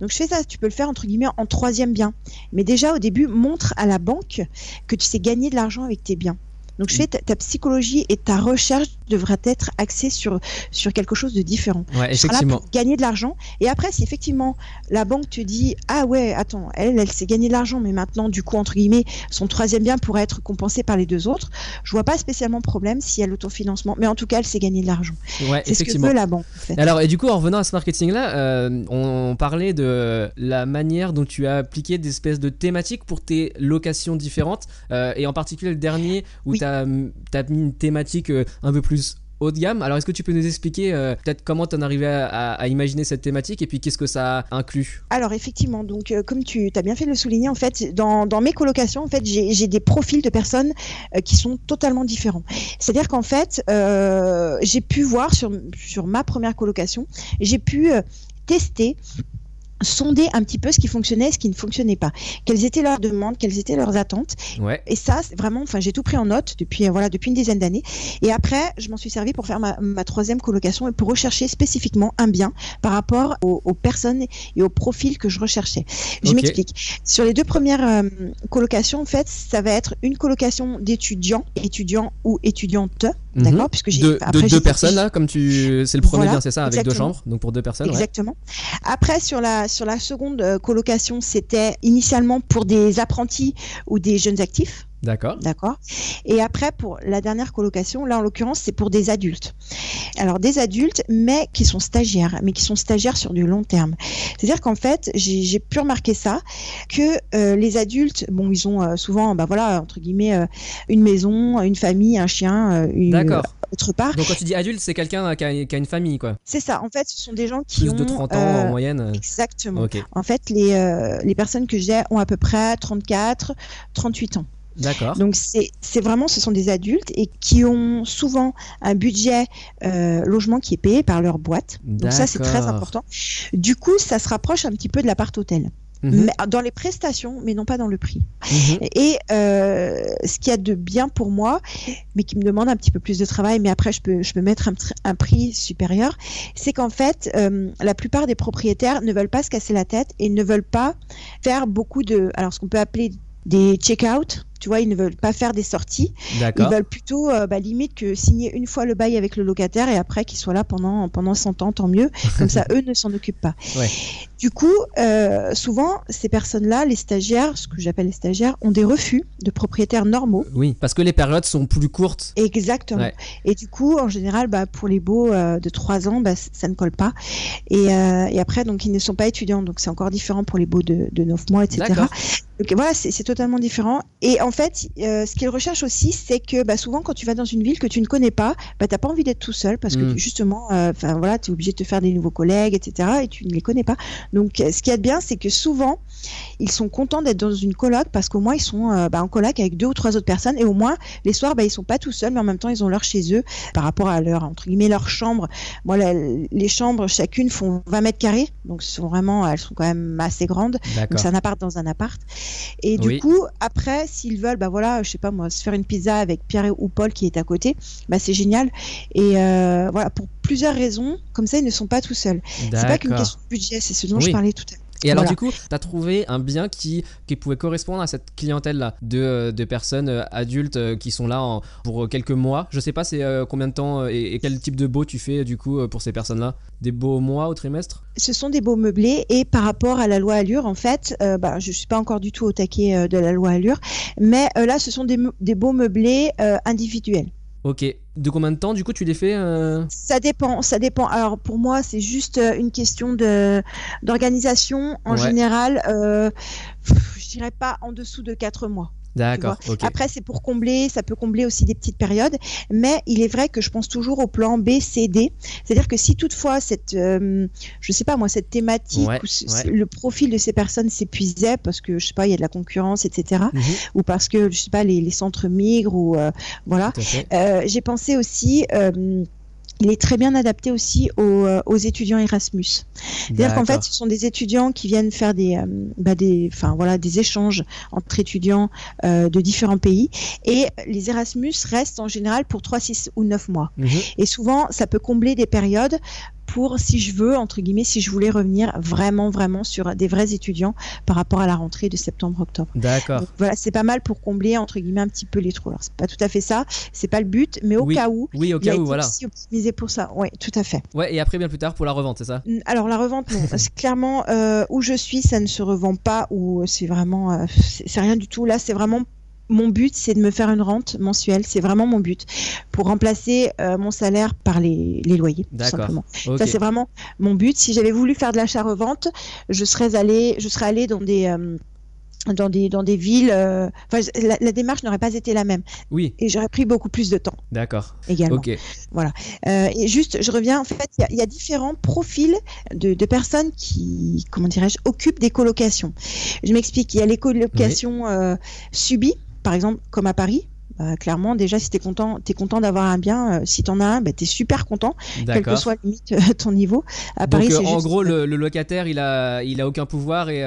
donc je fais ça, tu peux le faire entre guillemets en troisième bien. Mais déjà au début, montre à la banque que tu sais gagner de l'argent avec tes biens. Donc je fais ta, psychologie et ta recherche devrait être axé sur, sur quelque chose de différent. Ouais, là effectivement. pour gagner de l'argent. Et après, si effectivement la banque te dit Ah ouais, attends, elle, elle s'est gagné de l'argent, mais maintenant, du coup, entre guillemets, son troisième bien pourrait être compensé par les deux autres, je vois pas spécialement de problème si elle l'autofinancement. Mais en tout cas, elle s'est gagné de l'argent. Ouais, C'est ce que effectivement. veut la banque. En fait. Alors, et du coup, en revenant à ce marketing-là, euh, on parlait de la manière dont tu as appliqué des espèces de thématiques pour tes locations différentes, euh, et en particulier le dernier où Oui. tu as, mis une thématique euh, un peu plus haut gamme. Alors, est-ce que tu peux nous expliquer euh, peut-être comment tu en arrivé à, imaginer cette thématique et puis qu'est-ce que ça inclut Alors effectivement, donc euh, comme tu as bien fait de le souligner, en fait, dans, mes colocations, en fait, j'ai des profils de personnes euh, qui sont totalement différents. C'est-à-dire qu'en fait, j'ai pu voir sur, ma première colocation, j'ai pu tester sonder un petit peu ce qui fonctionnait et ce qui ne fonctionnait pas. Quelles étaient leurs demandes, quelles étaient leurs attentes. Ouais. Et ça, vraiment, enfin, j'ai tout pris en note depuis, euh, voilà, depuis une dizaine d'années. Et après, je m'en suis servi pour faire ma, ma troisième colocation et pour rechercher spécifiquement un bien par rapport aux, aux personnes et aux profils que je recherchais. Je m'explique. Sur les deux premières euh, colocations, en fait, ça va être une colocation d'étudiants, étudiants ou étudiantes, Mhm. d'accord, puisque j'ai De, après, de j'ai- deux personnes là, comme tu, c'est le premier Voilà, bien, c'est ça, avec deux chambres, donc pour deux personnes. ouais. Exactement. Après, sur la, sur la seconde euh, colocation, c'était initialement pour des apprentis ou des jeunes actifs. D'accord. D'accord. Et après, pour la dernière colocation, là en l'occurrence, c'est pour des adultes. Alors des adultes, mais qui sont stagiaires, mais qui sont stagiaires sur du long terme. C'est-à-dire qu'en fait, j'ai pu remarquer ça, que euh, les adultes, bon, ils ont euh, souvent, bah voilà, entre guillemets, euh, une maison, une famille, un chien, une, autre part. Donc quand tu dis adulte, c'est quelqu'un qui a, qui a une famille, quoi. C'est ça. En fait, ce sont des gens qui Plus ont de 30 ans en moyenne. Exactement. Ok. En fait, les, les personnes que j'ai ont à peu près 34, 38 ans. D'accord. Donc c'est vraiment, ce sont des adultes et qui ont souvent un budget euh, logement qui est payé par leur boîte. Donc ça c'est très important. Du coup, ça se rapproche un petit peu de l'appart-hôtel, Mhm. Mais- dans les prestations, mais non pas dans le prix. Mhm. Et euh, ce qu'il y a de bien pour moi, mais qui me demande un petit peu plus de travail, mais après je peux, je peux mettre un, tr- un prix supérieur, c'est qu'en fait, euh, la plupart des propriétaires ne veulent pas se casser la tête et ne veulent pas faire beaucoup de, alors ce qu'on peut appeler des check-out. Tu vois, ils ne veulent pas faire des sorties. Ils veulent plutôt, euh, bah, limite, que signer une fois le bail avec le locataire et après qu'il soit là pendant, pendant 100 ans, tant mieux. [LAUGHS] Comme ça, eux ne s'en occupent pas. Ouais. Du coup, euh, souvent, ces personnes-là, les stagiaires, ce que j'appelle les stagiaires, ont des refus de propriétaires normaux. Oui, parce que les périodes sont plus courtes. Exactement. Ouais. Et du coup, en général, bah, pour les beaux euh, de 3 ans, bah, ça ne colle pas. Et, et après, donc, ils ne sont pas étudiants, donc c'est encore différent pour les beaux de, de 9 mois, etc. Donc voilà, c'est c'est totalement différent. Et en fait, euh, ce qu'ils recherchent aussi, c'est que bah, souvent, quand tu vas dans une ville que tu ne connais pas, bah, tu n'as pas envie d'être tout seul parce que Mm. tu- justement, euh, enfin voilà, tu es obligé de te faire des nouveaux collègues, etc. Et tu ne les connais pas. Donc, ce qu'il y a de bien, c'est que souvent, ils sont contents d'être dans une coloc parce qu'au moins, ils sont euh, bah, en coloc avec deux ou trois autres personnes. Et au moins, les soirs, bah, ils sont pas tout seuls, mais en même temps, ils ont leur chez eux par rapport à leur, entre guillemets, leur chambre. Moi, les chambres, chacune font 20 mètres carrés. Donc, sont vraiment, elles sont quand même assez grandes. Donc c'est un appart dans un appart. Et du coup, après, s'ils veulent, bah voilà, je sais pas moi, se faire une pizza avec Pierre ou Paul qui est à côté, bah c'est génial. Et euh, voilà, pour plusieurs raisons, comme ça, ils ne sont pas tout seuls. C'est pas qu'une question de budget, c'est ce dont Oui. je parlais tout à l'heure. Et alors Voilà. du coup, tu as trouvé un bien qui, qui pouvait correspondre à cette clientèle-là de, euh, de personnes euh, adultes euh, qui sont là en- pour quelques mois. Je sais pas c'est combien de temps et, et quel type de beau tu fais du coup pour ces personnes-là? Des beaux mois au trimestre? Ce sont des beaux meublés et par rapport à la loi Allure, en fait, euh, bah, je suis pas encore du tout au taquet de la loi Allure, mais euh, là, ce sont des beaux meublés euh, individuels. Ok. De combien de temps du coup tu les fais euh Ça dépend, ça dépend. Alors pour moi, c'est juste euh, une question d'organisation. En Ouais. général, euh, je dirais pas en dessous de quatre mois. D'accord. Après, c'est pour combler, ça peut combler aussi des petites périodes, mais il est vrai que je pense toujours au plan B, C, D. C'est-à-dire que si toutefois cette, euh, je sais pas moi, cette thématique Ouais, ou ce- ouais. le profil de ces personnes s'épuisait parce que je sais pas, il y a de la concurrence, etc., Mhm, ou parce que je sais pas, les, les centres migrent ou euh, voilà. Euh, J'ai pensé aussi. Il est très bien adapté aussi aux, euh, aux étudiants Erasmus. C'est-à-dire qu'en fait, ce sont des étudiants qui viennent faire des, euh, bah, des, enfin voilà, des échanges entre étudiants euh, de différents pays. Et les Erasmus restent en général pour 3, 6 ou 9 mois. Mhm, Et souvent, ça peut combler des périodes pour si je veux entre guillemets si je voulais revenir vraiment vraiment sur des vrais étudiants par rapport à la rentrée de septembre-octobre. D'accord. Voilà, c'est pas mal pour combler entre guillemets un petit peu les trous. Alors c'est pas tout à fait ça, c'est pas le but, mais au Oui. cas où. Oui, au il a cas où, été voilà. aussi optimisé pour ça. Oui, tout à fait. Ouais, et après, bien plus tard, pour la revente, c'est ça? Alors la revente, non. [LAUGHS] Clairement euh, où je suis, ça ne se revend pas. Ou c'est vraiment, euh, c'est rien du tout. Là, c'est vraiment mon but, c'est de me faire une rente mensuelle. C'est vraiment mon but pour remplacer euh, mon salaire par les, les loyers. tout simplement. Ça, c'est vraiment mon but. Si j'avais voulu faire de l'achat-revente, je serais allé, je serais allé dans des euh, dans des dans des villes. euh, Enfin, la, la démarche n'aurait pas été la même Oui, et j'aurais pris beaucoup plus de temps d'accord. également. Ok. Euh, et juste, je reviens, en fait, il y a- il y, a différents profils de, de personnes qui, comment dirais-je, occupent des colocations. Je m'explique, il y a les colocations euh, subies, par exemple, comme à Paris. Bah, clairement, déjà, si tu es content, content d'avoir un bien, euh, si tu en as un, bah, tu es super content, quel que soit limite euh, ton niveau. À Donc, Paris, euh, en juste- gros, le, le locataire, il a, il a aucun pouvoir et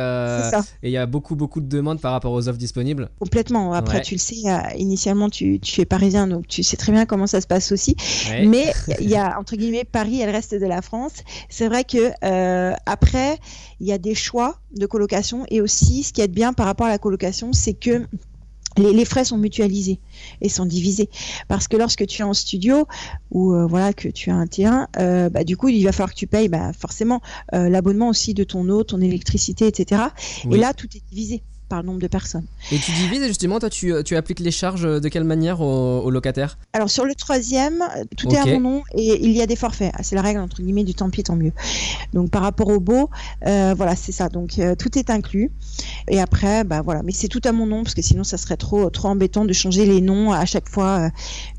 il y a beaucoup, beaucoup de demandes par rapport aux offres disponibles. Complètement. Après, Ouais. tu le sais, initialement, tu, tu es parisien, donc tu sais très bien comment ça se passe aussi. Ouais. Mais il y a entre guillemets Paris et le reste de la France. C'est vrai que après il y a des choix de colocation et aussi ce qui est bien par rapport à la colocation, c'est que les, les frais sont mutualisés et sont divisés parce que lorsque tu es en studio ou euh, voilà que tu as un terrain, euh, bah, du coup il va falloir que tu payes bah, forcément euh, l'abonnement aussi de ton eau, ton électricité, etc. Oui. Et là tout est divisé par le nombre de personnes. Et tu divises justement, toi, tu, tu appliques les charges de quelle manière aux, aux locataires Alors sur le troisième, euh, tout est à mon nom et il y a des forfaits. Ah, C'est la règle entre guillemets du tant pis tant mieux. Donc par rapport au beau, euh, voilà c'est ça. Donc euh, tout est inclus. Et après, bah voilà, mais c'est tout à mon nom parce que sinon ça serait trop trop embêtant de changer les noms à chaque fois,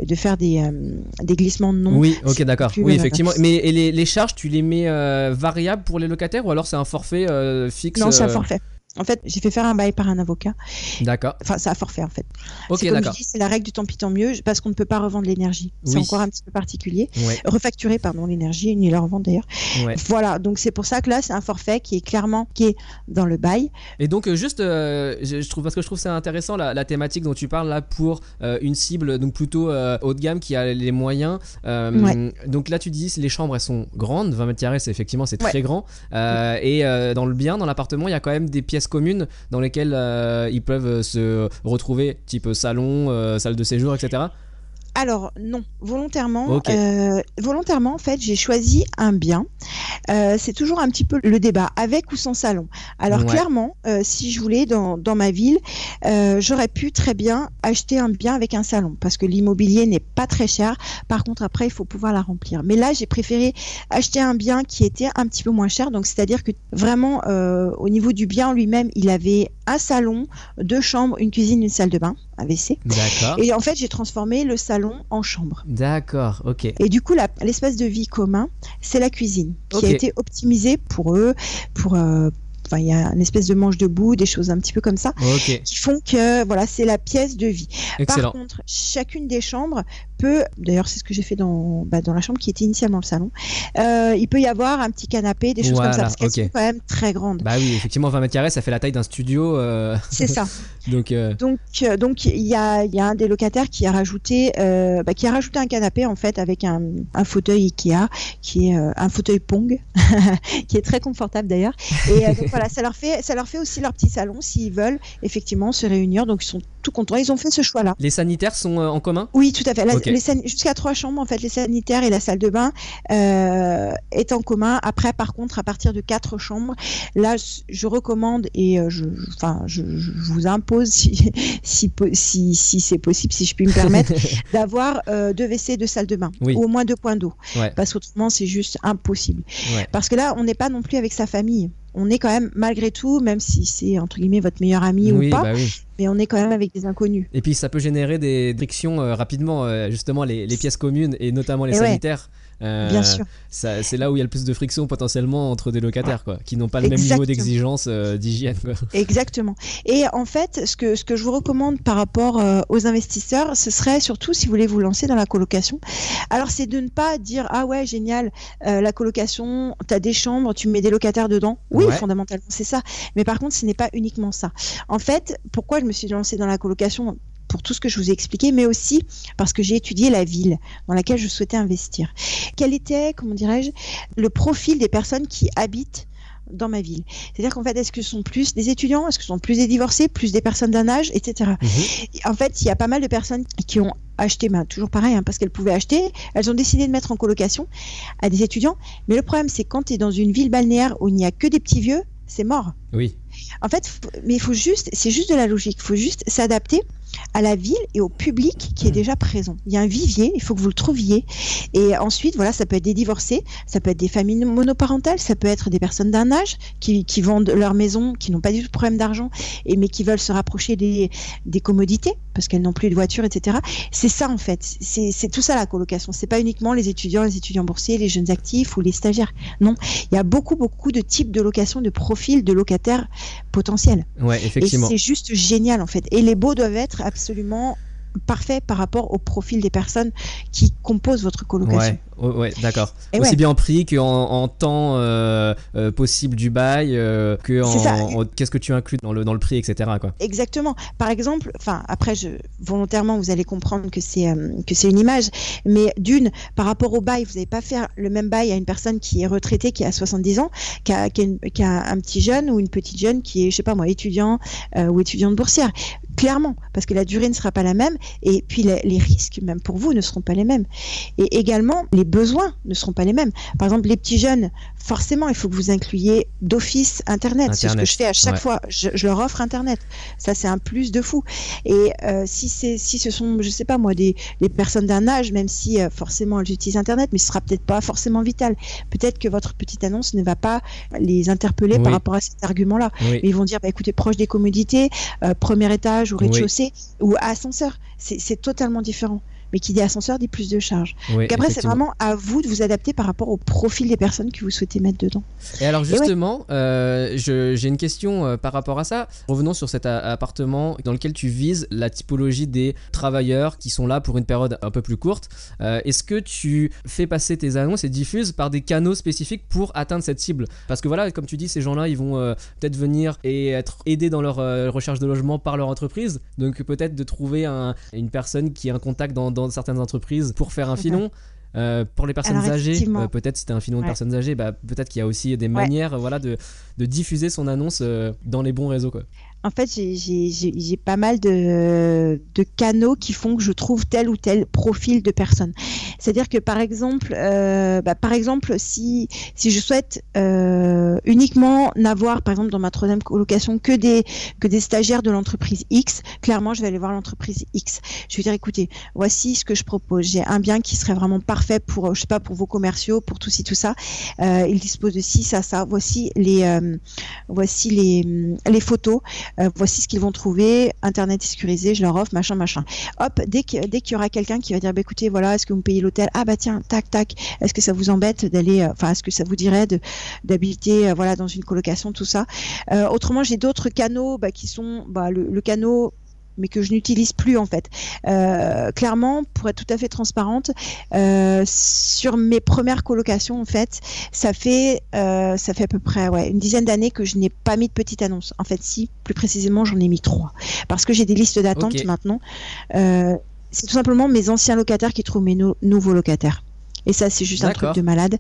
euh, de faire des euh, des glissements de noms. Oui, ok, d'accord. Oui, euh, effectivement. Mais et les, les charges, tu les mets euh, variables pour les locataires ou alors c'est un forfait euh, fixe Non, c'est un euh, forfait. En fait, j'ai fait faire un bail par un avocat. D'accord. Enfin, c'est un forfait en fait. Ok, d'accord. c'est la règle du tant pis tant mieux parce qu'on ne peut pas revendre l'énergie. C'est Oui. encore un petit peu particulier. Ouais, Refacturer, pardon, l'énergie, ni la revendre d'ailleurs. ouais. Voilà, donc c'est pour ça que là, c'est un forfait qui est clairement qui est dans le bail. Et donc euh, juste, euh, je, trouve parce que je trouve c'est intéressant la, la thématique dont tu parles là pour euh, une cible donc plutôt euh, haut de gamme qui a les moyens. Ouais. Donc là tu dis les chambres elles sont grandes, 20 mètres carrés c'est effectivement c'est très grand. Et dans le bien dans l'appartement il y a quand même des pièces communes dans lesquelles euh, ils peuvent se retrouver type salon, euh, salle de séjour etc. Alors non, volontairement, euh, volontairement en fait, j'ai choisi un bien. Euh, c'est toujours un petit peu le débat, avec ou sans salon. Alors Ouais. clairement, euh, si je voulais dans, dans ma ville, j'aurais pu très bien acheter un bien avec un salon, parce que l'immobilier n'est pas très cher. Par contre, après, il faut pouvoir la remplir. Mais là, j'ai préféré acheter un bien qui était un petit peu moins cher. Donc c'est-à-dire que vraiment, au niveau du bien en lui-même, il avait un salon, deux chambres, une cuisine, une salle de bain, un WC. D'accord. Et en fait, j'ai transformé le salon en chambre. D'accord, ok. Et du coup, l'espace de vie commun, c'est la cuisine, qui a été optimisée pour eux, pour... euh, Enfin, il y a une espèce de manche debout, des choses un petit peu comme ça, qui font que voilà, c'est la pièce de vie. excellent. Par contre, chacune des chambres peut, d'ailleurs, c'est ce que j'ai fait dans, bah, dans la chambre qui était initialement le salon. euh, il peut y avoir un petit canapé, des choses comme ça, parce qu'elles ok. sont quand même très grandes. Bah oui, effectivement 20 mètres carrés ça fait la taille d'un studio. euh, C'est ça. [LAUGHS] donc euh, Donc, donc il y a, y a un des locataires qui a rajouté, bah, qui a rajouté un canapé en fait avec un, un fauteuil Ikea qui est un fauteuil Pong, [LAUGHS] qui est très confortable d'ailleurs. Et donc voilà, ça leur fait, ça leur fait aussi leur petit salon s'ils veulent effectivement se réunir. Donc ils sont tout contents. Ils ont fait ce choix-là. les sanitaires sont euh, en commun? Oui, tout à fait. Jusqu'à trois chambres, en fait, les sanitaires et la salle de bain euh, est en commun. Après, par contre, à partir de quatre chambres, là, je- recommande et euh, je, je- enfin, je, je vous impose, si, [LAUGHS] si, po- si, si c'est possible, si je puis me permettre, [LAUGHS] d'avoir euh, deux WC, deux salles de bain, Oui. ou au moins deux points d'eau, Ouais. parce qu'autrement, c'est juste impossible. Ouais. Parce que là, on n'est pas non plus avec sa famille. On est quand même, malgré tout, même si c'est entre guillemets votre meilleur ami Oui, ou pas, bah oui. mais on est quand même avec des inconnus. Et puis ça peut générer des frictions euh, rapidement, euh, justement les, les pièces communes et notamment les Et ouais. Euh, Bien sûr. ça- C'est là où il y a le plus de friction potentiellement entre des locataires, quoi, qui n'ont pas le même niveau d'exigence euh, d'hygiène. Exactement. Et en fait, ce que, ce que je vous recommande par rapport euh, aux investisseurs, ce serait surtout si vous voulez vous lancer dans la colocation. Alors, c'est de ne pas dire Ah ouais, génial, euh, la colocation, tu as des chambres, tu mets des locataires dedans. Oui, Ouais. fondamentalement, c'est ça. Mais par contre, ce n'est pas uniquement ça. En fait, pourquoi je me suis lancée dans la colocation? Pour tout ce que je vous ai expliqué, mais aussi parce que j'ai étudié la ville dans laquelle je souhaitais investir. Quel était, comment dirais-je, le profil des personnes qui habitent dans ma ville? C'est-à-dire qu'en fait, est-ce que ce sont plus des étudiants, est-ce que ce sont plus des divorcés, plus des personnes d'un âge, etc. Mhm. En fait, il y a pas mal de personnes qui ont acheté, ben, toujours pareil, hein, parce qu'elles pouvaient acheter, elles ont décidé de mettre en colocation à des étudiants. Mais le problème, c'est quand tu es dans une ville balnéaire où il n'y a que des petits vieux, c'est mort. Oui. En fait, mais il faut juste, c'est juste de la logique, il faut juste s'adapter à la ville et au public qui est mmh. déjà présent. Il y a un vivier, il faut que vous le trouviez. Et ensuite, voilà, ça peut être des divorcés, ça peut être des familles monoparentales, ça peut être des personnes d'un âge qui, qui, vendent leur maison, qui n'ont pas du tout de problème d'argent, et mais qui veulent se rapprocher des, des commodités parce qu'elles n'ont plus de voiture, etc. C'est ça en fait. C'est tout ça la colocation. C'est pas uniquement les étudiants, les étudiants boursiers, les jeunes actifs ou les stagiaires. Non, il y a beaucoup, beaucoup de types de location, de profils de locataires potentiels. Ouais, effectivement. Et c'est juste génial en fait. Et les beaux doivent être absolument parfait par rapport au profil des personnes qui composent votre colocation. Ouais, ouais d'accord. Aussi bien en prix qu'en en temps euh, euh, possible du bail, euh, que en, qu'est-ce que tu inclus dans le, dans le prix, etc. Quoi. Exactement. Par exemple, enfin après, je, volontairement, vous allez comprendre que c'est que c'est une image, mais d'une, par rapport au bail, vous n'allez pas faire le même bail à une personne qui est retraitée, qui a 70 ans, qu'à un petit jeune ou une petite jeune qui est, je sais pas moi, étudiant ou étudiante boursière clairement, parce que la durée ne sera pas la même, et puis les, risques, même pour vous, ne seront pas les mêmes. Et également, les besoins ne seront pas les mêmes. Par exemple, les petits jeunes, forcément, il faut que vous incluiez d'office Internet. C'est ce que je fais à chaque fois. Je, leur offre Internet. Ça, c'est un plus de fou. Et euh, si, si ce sont, je sais pas moi, des, personnes d'un âge, même si euh, forcément elles utilisent Internet, mais ce sera peut-être pas forcément vital. Peut-être que votre petite annonce ne va pas les interpeller par rapport à cet argument-là. Mais ils vont dire, bah, écoutez, proche des commodités, euh, premier étage, ou rez-de-chaussée ou ascenseur. C'est totalement différent mais qui dit ascenseur dit plus de charges. Donc après, c'est vraiment à vous de vous adapter par rapport au profil des personnes que vous souhaitez mettre dedans. Et alors justement, euh, j'ai une question euh, par rapport à ça. Revenons sur cet appartement dans lequel tu vises la typologie des travailleurs qui sont là pour une période un peu plus courte. Euh, est-ce que tu fais passer tes annonces et diffuses par des canaux spécifiques pour atteindre cette cible? Parce que voilà, comme tu dis, ces gens-là, ils vont peut-être venir et être aidés dans leur recherche de logement par leur entreprise. Donc peut-être de trouver une personne qui a un contact dans dans certaines entreprises pour faire un filon. Euh, pour les personnes âgées, euh, peut-être si tu un filon de personnes âgées, bah, peut-être qu'il y a aussi des manières voilà, de, de diffuser son annonce euh, dans les bons réseaux. Quoi en fait, j'ai pas mal de, de, canaux qui font que je trouve tel ou tel profil de personne. C'est-à-dire que par exemple, euh, bah, par exemple, si si je souhaite euh, uniquement n'avoir, par exemple, dans ma troisième colocation que des que des stagiaires de l'entreprise X, clairement, je vais aller voir l'entreprise X. Je vais dire, écoutez, voici ce que je propose. J'ai un bien qui serait vraiment parfait pour, je sais pas, pour vos commerciaux, pour tout ci tout ça. Euh, il dispose de ci, ça, ça. Voici les euh, voici les les photos. Euh, voici ce qu'ils vont trouver, Internet sécurisé, je leur offre, machin, machin. Hop, dès qu'il dès qu'il y aura quelqu'un qui va dire, bah, écoutez, voilà, est-ce que vous me payez l'hôtel? Ah bah tiens, tac, tac, est-ce que ça vous embête d'aller, euh, enfin, est-ce que ça vous dirait d'habiter, euh, voilà, dans une colocation, tout ça? autrement, j'ai d'autres canaux bah, qui sont bah, le, le canot mais que je n'utilise plus en fait. Euh, clairement, pour être tout à fait transparente, euh, sur mes premières colocations en fait, ça fait euh, ça fait à peu près ouais, une dizaine d'années que je n'ai pas mis de petite annonce. En fait, si, plus précisément, j'en ai mis trois parce que j'ai des listes d'attente maintenant. c'est tout simplement mes anciens locataires qui trouvent mes nouveaux locataires. Et ça, c'est juste un truc de malade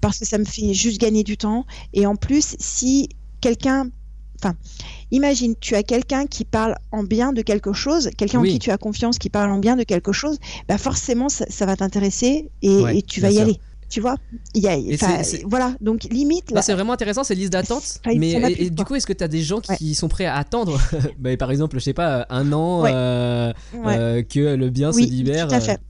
parce que ça me fait juste gagner du temps. Et en plus, si quelqu'un enfin, imagine, tu as quelqu'un qui parle en bien de quelque chose, quelqu'un en qui tu as confiance qui parle en bien de quelque chose, bah forcément ça, va t'intéresser et, tu vas y aller. Tu vois, il y a, voilà, donc limite. C'est vraiment intéressant ces listes d'attente. mais et, du coup, est-ce que tu as des gens qui sont prêts à attendre, [LAUGHS] bah, par exemple, je sais pas, un an euh, euh, que le bien se libère tout à fait.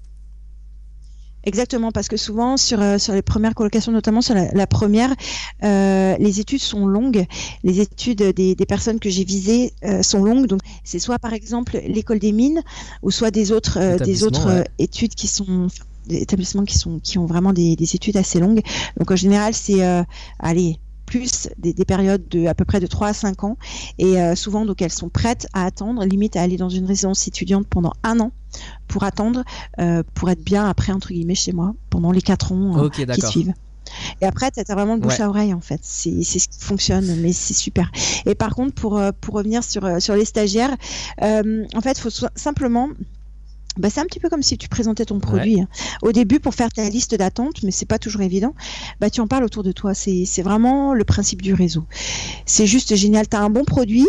Exactement, parce que souvent sur, euh, sur les premières colocations, notamment sur la, première, euh, les études sont longues. Les études des, des personnes que j'ai visées euh, sont longues. Donc c'est soit par exemple l'école des mines, ou soit des autres, euh, des autres études qui sont des établissements qui sont qui ont vraiment des, des études assez longues. Donc en général c'est allez plus des, des, périodes de à peu près de 3 à 5 ans et euh, souvent donc elles sont prêtes à attendre limite à aller dans une résidence étudiante pendant un an pour attendre euh, pour être bien après entre guillemets chez moi pendant les 4 ans euh, qui suivent Et après, tu as vraiment le bouche à oreille, en fait. C'est ce qui fonctionne, mais c'est super. Et par contre, pour, pour revenir sur, sur les stagiaires, en fait, il faut simplement bah, c'est un petit peu comme si tu présentais ton produit. Hein. Au début, pour faire ta liste d'attente, mais c'est pas toujours évident, bah, tu en parles autour de toi. C'est vraiment le principe du réseau. C'est juste génial. Tu as un bon produit,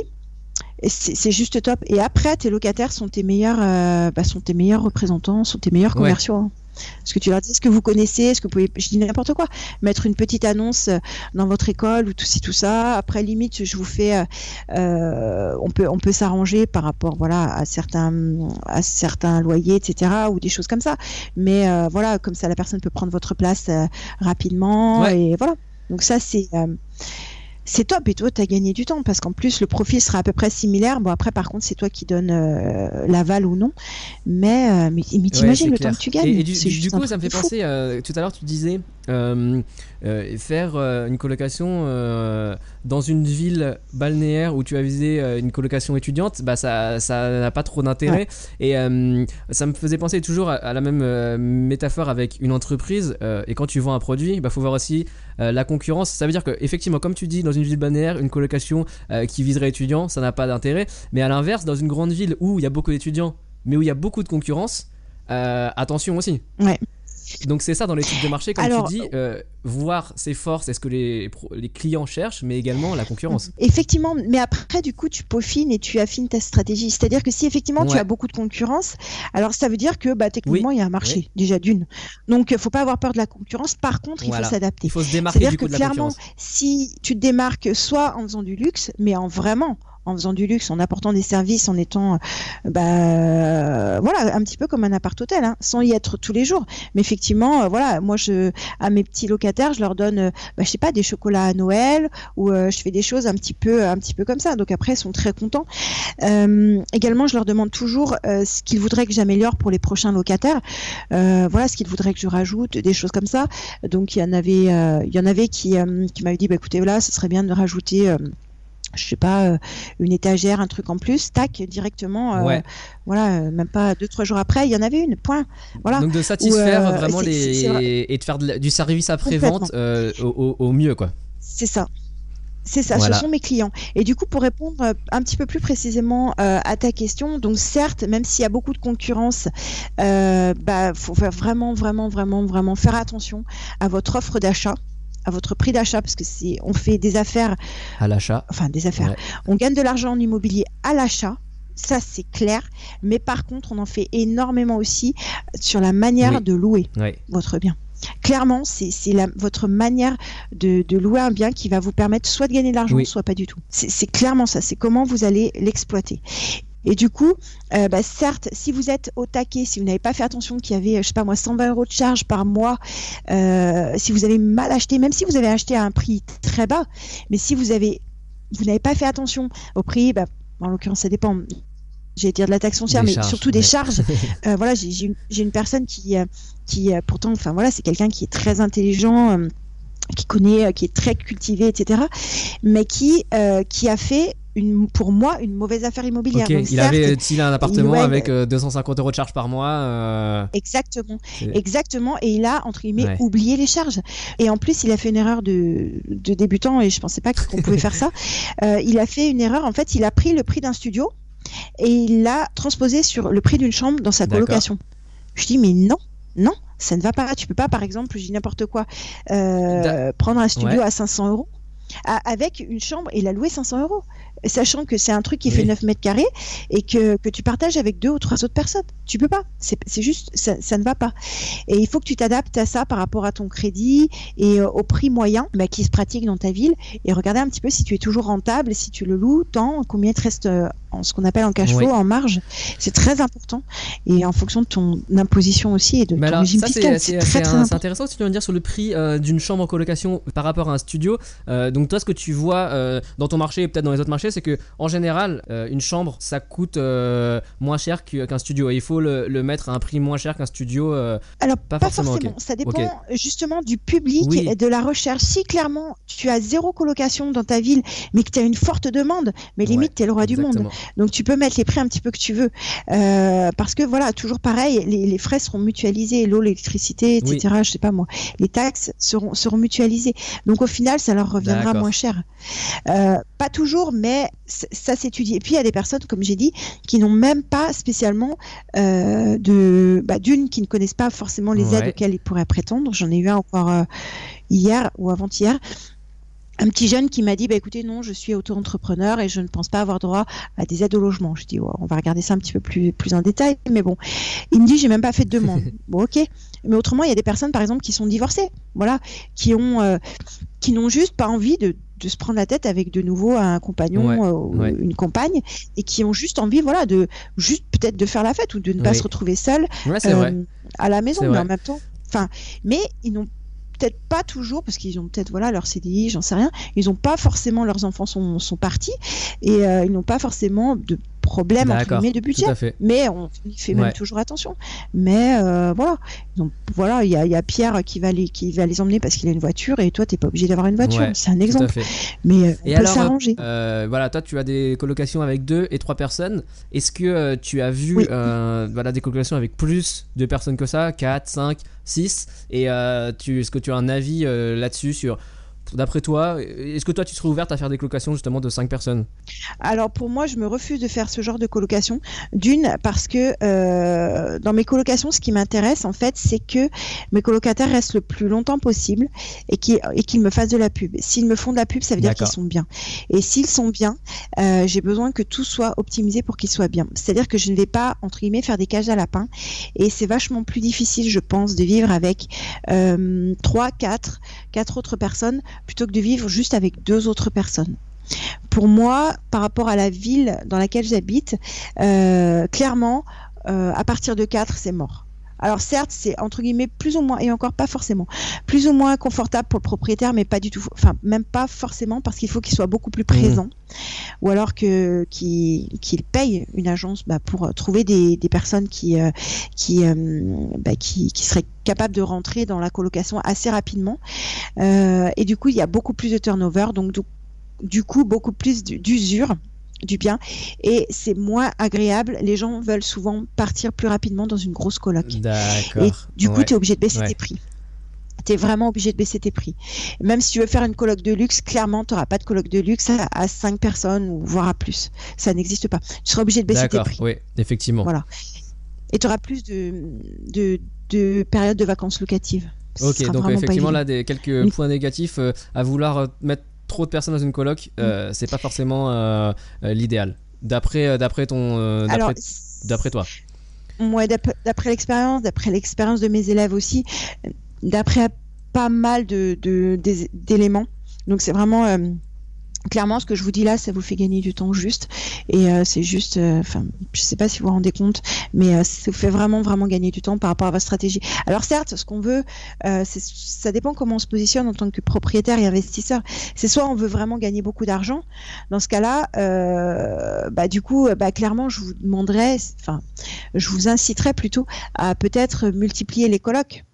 c'est juste top. Et après, tes locataires sont tes meilleurs, euh, bah, sont tes meilleurs représentants, sont tes meilleurs commerciaux. Hein. Est-ce que tu leur dis ce que vous connaissez Est-ce que vous pouvez, je dis n'importe quoi, mettre une petite annonce euh, dans votre école ou tout ci tout ça. Après limite, je vous fais, euh, euh, on peut on peut s'arranger par rapport voilà à certains à certains loyers etc ou des choses comme ça. Mais voilà, comme ça la personne peut prendre votre place rapidement et voilà. Donc ça c'est c'est top et toi tu as gagné du temps parce qu'en plus le profil sera à peu près similaire. Bon après par contre c'est toi qui donne euh, l'aval ou non. Mais euh, mais, t'imagines le temps que tu gagnes. Et, du, coup ça me fait penser euh, tout à l'heure tu disais faire une colocation dans une ville balnéaire où tu as visé une colocation étudiante bah ça ça n'a pas trop d'intérêt. Et ça me faisait penser toujours à, la même métaphore avec une entreprise et quand tu vends un produit bah faut voir aussi la concurrence. Ça veut dire que effectivement comme tu dis dans une ville balnéaire, une colocation euh, qui viserait étudiants, ça n'a pas d'intérêt. Mais à l'inverse, dans une grande ville où il y a beaucoup d'étudiants, mais où il y a beaucoup de concurrence, euh, attention aussi. Donc c'est ça dans l'étude de marché, comme tu dis, euh, voir ses forces est ce que les, les, clients cherchent, mais également la concurrence. Effectivement, mais après du coup tu peaufines et tu affines ta stratégie. C'est-à-dire que si effectivement tu as beaucoup de concurrence, alors ça veut dire que bah, techniquement il y a un marché déjà d'une. Donc il faut pas avoir peur de la concurrence. Par contre il faut s'adapter. Il faut se démarquer coup que de la clairement, si tu te démarques soit en faisant du luxe, mais en vraiment en faisant du luxe, en apportant des services, en étant, euh, bah, voilà, un petit peu comme un appart hôtel, hein, sans y être tous les jours. Mais effectivement, euh, voilà, moi, je, à mes petits locataires, je leur donne, euh, bah, sais pas, des chocolats à Noël ou je fais des choses un petit peu, un peu comme ça. Donc après, ils sont très contents. également, je leur demande toujours ce qu'ils voudraient que j'améliore pour les prochains locataires. voilà, ce qu'ils voudraient que je rajoute, des choses comme ça. Donc il y en avait, qui, qui m'avaient dit, bah, écoutez, voilà, ce serait bien de rajouter je sais pas, euh, une étagère, un truc en plus, tac, directement, euh, voilà, euh, même pas deux, trois jours après, il y en avait une, point. Voilà. Donc de satisfaire vraiment les. et de faire du service après-vente au, mieux, quoi. C'est ça. C'est ça, ce sont mes clients. Et du coup, pour répondre un petit peu plus précisément à ta question, donc certes, même s'il y a beaucoup de concurrence, il bah, faut vraiment, vraiment, vraiment, vraiment faire attention à votre offre d'achat à votre prix d'achat parce que c'est on fait des affaires à l'achat. Enfin des affaires. On gagne de l'argent en immobilier à l'achat. Ça, c'est clair. Mais par contre, on en fait énormément aussi sur la manière de louer votre bien. Clairement, c'est votre manière de, louer un bien qui va vous permettre soit de gagner de l'argent, soit pas du tout. C'est clairement ça. C'est comment vous allez l'exploiter. Et du coup, euh, bah, certes, si vous êtes au taquet, si vous n'avez pas fait attention qu'il y avait, je sais pas moi, 120 euros de charge par mois, euh, si vous avez mal acheté, même si vous avez acheté à un prix très bas, mais si vous avez, vous n'avez pas fait attention au prix, bah, en l'occurrence, ça dépend. J'ai dire de la taxe foncière, mais surtout des charges. [LAUGHS] Euh, voilà, j'ai une, une, personne qui, qui pourtant, enfin voilà, c'est quelqu'un qui est très intelligent qui connaît, qui est très cultivé, etc., mais qui, qui a fait pour moi une mauvaise affaire immobilière. il avait il a un appartement avec 250 euh, euros de charges par mois. Euh, exactement, exactement, et il a entre guillemets oublié les charges. Et en plus, il a fait une erreur de, débutant et je pensais pas qu'on pouvait faire ça. [LAUGHS] Euh, il a fait une erreur. En fait, il a pris le prix d'un studio et il l'a transposé sur le prix d'une chambre dans sa colocation. Je dis mais non, non, ça ne va pas. Tu peux pas, par exemple, je dis n'importe quoi, prendre un studio à 500 euros avec une chambre et la louer 500 euros sachant que c'est un truc qui fait 9 mètres carrés et que, que, tu partages avec deux ou trois autres personnes. Tu peux pas. C'est juste, ça, ça, ne va pas. Et il faut que tu t'adaptes à ça par rapport à ton crédit et euh, au prix moyen bah, qui se pratique dans ta ville et regarder un petit peu si tu es toujours rentable, si tu le loues, tant, combien il te reste euh, en ce qu'on appelle en cash flow, en marge. C'est très important. Et en fonction de ton imposition aussi et de ton régime fiscal. C'est très, très intéressant ce que tu viens de dire sur le prix euh, d'une chambre en colocation par rapport à un studio. donc toi, ce que tu vois dans ton marché et peut-être dans les autres marchés, c'est que en général, euh, une chambre, ça coûte euh, moins cher qu'un studio. Et il faut le, le mettre à un prix moins cher qu'un studio. euh, Alors, Pas pas, forcément. Ça dépend justement du public Oui. et de la recherche. Si clairement tu as zéro colocation dans ta ville, mais que tu as une forte demande, mais Ouais, limite tu es le roi du monde. Donc tu peux mettre les prix un petit peu que tu veux. Euh, parce que voilà, toujours pareil, les, les frais seront mutualisés, l'eau, l'électricité, etc. Je sais pas moi. Les taxes seront, seront mutualisées. Donc au final, ça leur reviendra moins cher. Euh, pas toujours, mais ça s'étudie. Et puis il y a des personnes, comme j'ai dit, qui n'ont même pas spécialement euh, de bah, d'une qui ne connaissent pas forcément les aides auxquelles ils pourraient prétendre. J'en ai eu un encore hier ou avant-hier. Un petit jeune qui m'a dit bah écoutez non je suis auto-entrepreneur et je ne pense pas avoir droit à des aides au logement. Je dis Ouais, on va regarder ça un petit peu plus plus en détail mais bon il me dit j'ai même pas fait de demande. [LAUGHS] bon ok mais autrement il y a des personnes par exemple qui sont divorcées voilà qui ont euh, qui n'ont juste pas envie de de se prendre la tête avec de nouveau un compagnon Ouais, euh, ou ouais. une compagne et qui ont juste envie voilà de juste peut-être de faire la fête ou de ne pas Oui. se retrouver seul Ouais, euh, à la maison mais vrai. en même temps enfin mais ils n'ont peut-être pas toujours parce qu'ils ont peut-être voilà leur CDI j'en sais rien. Ils n'ont pas forcément leurs enfants sont, partis. Et euh, ils n'ont pas forcément de problème entre guillemets de budget mais on fait même Ouais. toujours attention. Mais euh, voilà, donc voilà, il y a, il y a Pierre qui va les qui va les emmener parce qu'il a une voiture et toi t'es pas obligé d'avoir une voiture. Ouais, c'est un exemple, mais euh, on Et peut alors, s'arranger. euh, voilà, toi, tu as des colocations avec deux et trois personnes. Est-ce que euh, tu as vu Oui. euh, voilà, des colocations avec plus de personnes que ça? 4, 5, 6 Et euh, tu, est-ce que tu as un avis euh, là-dessus sur. D'après toi, est-ce que toi tu serais ouverte à faire des colocations justement de 5 personnes? Alors pour moi, je me refuse de faire ce genre de colocation. D'une parce que euh, dans mes colocations, ce qui m'intéresse en fait, c'est que mes colocataires restent le plus longtemps possible et qu'ils me fassent de la pub. S'ils me font de la pub, ça veut dire qu'ils sont bien. Et s'ils sont bien, euh, j'ai besoin que tout soit optimisé pour qu'ils soient bien. C'est-à-dire que je ne vais pas entre guillemets faire des cages à lapins. Et c'est vachement plus difficile, je pense, de vivre avec euh, trois, quatre, quatre autres personnes plutôt que de vivre juste avec deux autres personnes. Pour moi, par rapport à la ville dans laquelle j'habite, euh, clairement, euh, à partir de 4, c'est mort. Alors certes, c'est entre guillemets plus ou moins, et encore pas forcément, plus ou moins confortable pour le propriétaire, mais pas du tout, enfin même pas forcément parce qu'il faut qu'il soit beaucoup plus présent, ou alors que qu'il paye une agence bah, pour euh, trouver des, des personnes qui euh, qui, euh, bah, qui qui seraient capables de rentrer dans la colocation assez rapidement. Euh, et du coup, il y a beaucoup plus de turnover, donc du, du coup beaucoup plus d'usure du bien et c'est moins agréable. Les gens veulent souvent partir plus rapidement dans une grosse coloc. D'accord. Et du coup, Ouais. tu es obligé de baisser Ouais. tes prix. Tu es vraiment obligé de baisser tes prix. Même si tu veux faire une coloc de luxe, clairement, tu n'auras pas de coloc de luxe à, à 5 personnes ou voire à plus. Ça n'existe pas. Tu seras obligé de baisser tes D'accord, prix. oui, effectivement. Voilà. Et tu auras plus de, de, de périodes de vacances locatives. Ok, donc effectivement, là, des, quelques points négatifs euh, à vouloir euh, mettre trop de personnes dans une coloc, Mm. euh, c'est pas forcément euh, euh, l'idéal. D'après d'après ton d'après toi. Moi, d'après d'après l'expérience, d'après l'expérience de mes élèves aussi, d'après pas mal de d'éléments. Donc c'est vraiment clairement ce que je vous dis là, ça vous fait gagner du temps juste. Et euh, c'est juste, euh, enfin, je sais pas si vous vous rendez compte, mais euh, ça vous fait vraiment vraiment gagner du temps par rapport à votre stratégie. Alors certes, ce qu'on veut, euh, ça dépend comment on se positionne en tant que propriétaire et investisseur. C'est soit on veut vraiment gagner beaucoup d'argent. Dans ce cas-là, euh, bah du coup, euh, bah clairement, je vous demanderais, enfin je vous inciterais plutôt à peut-être multiplier les colocs.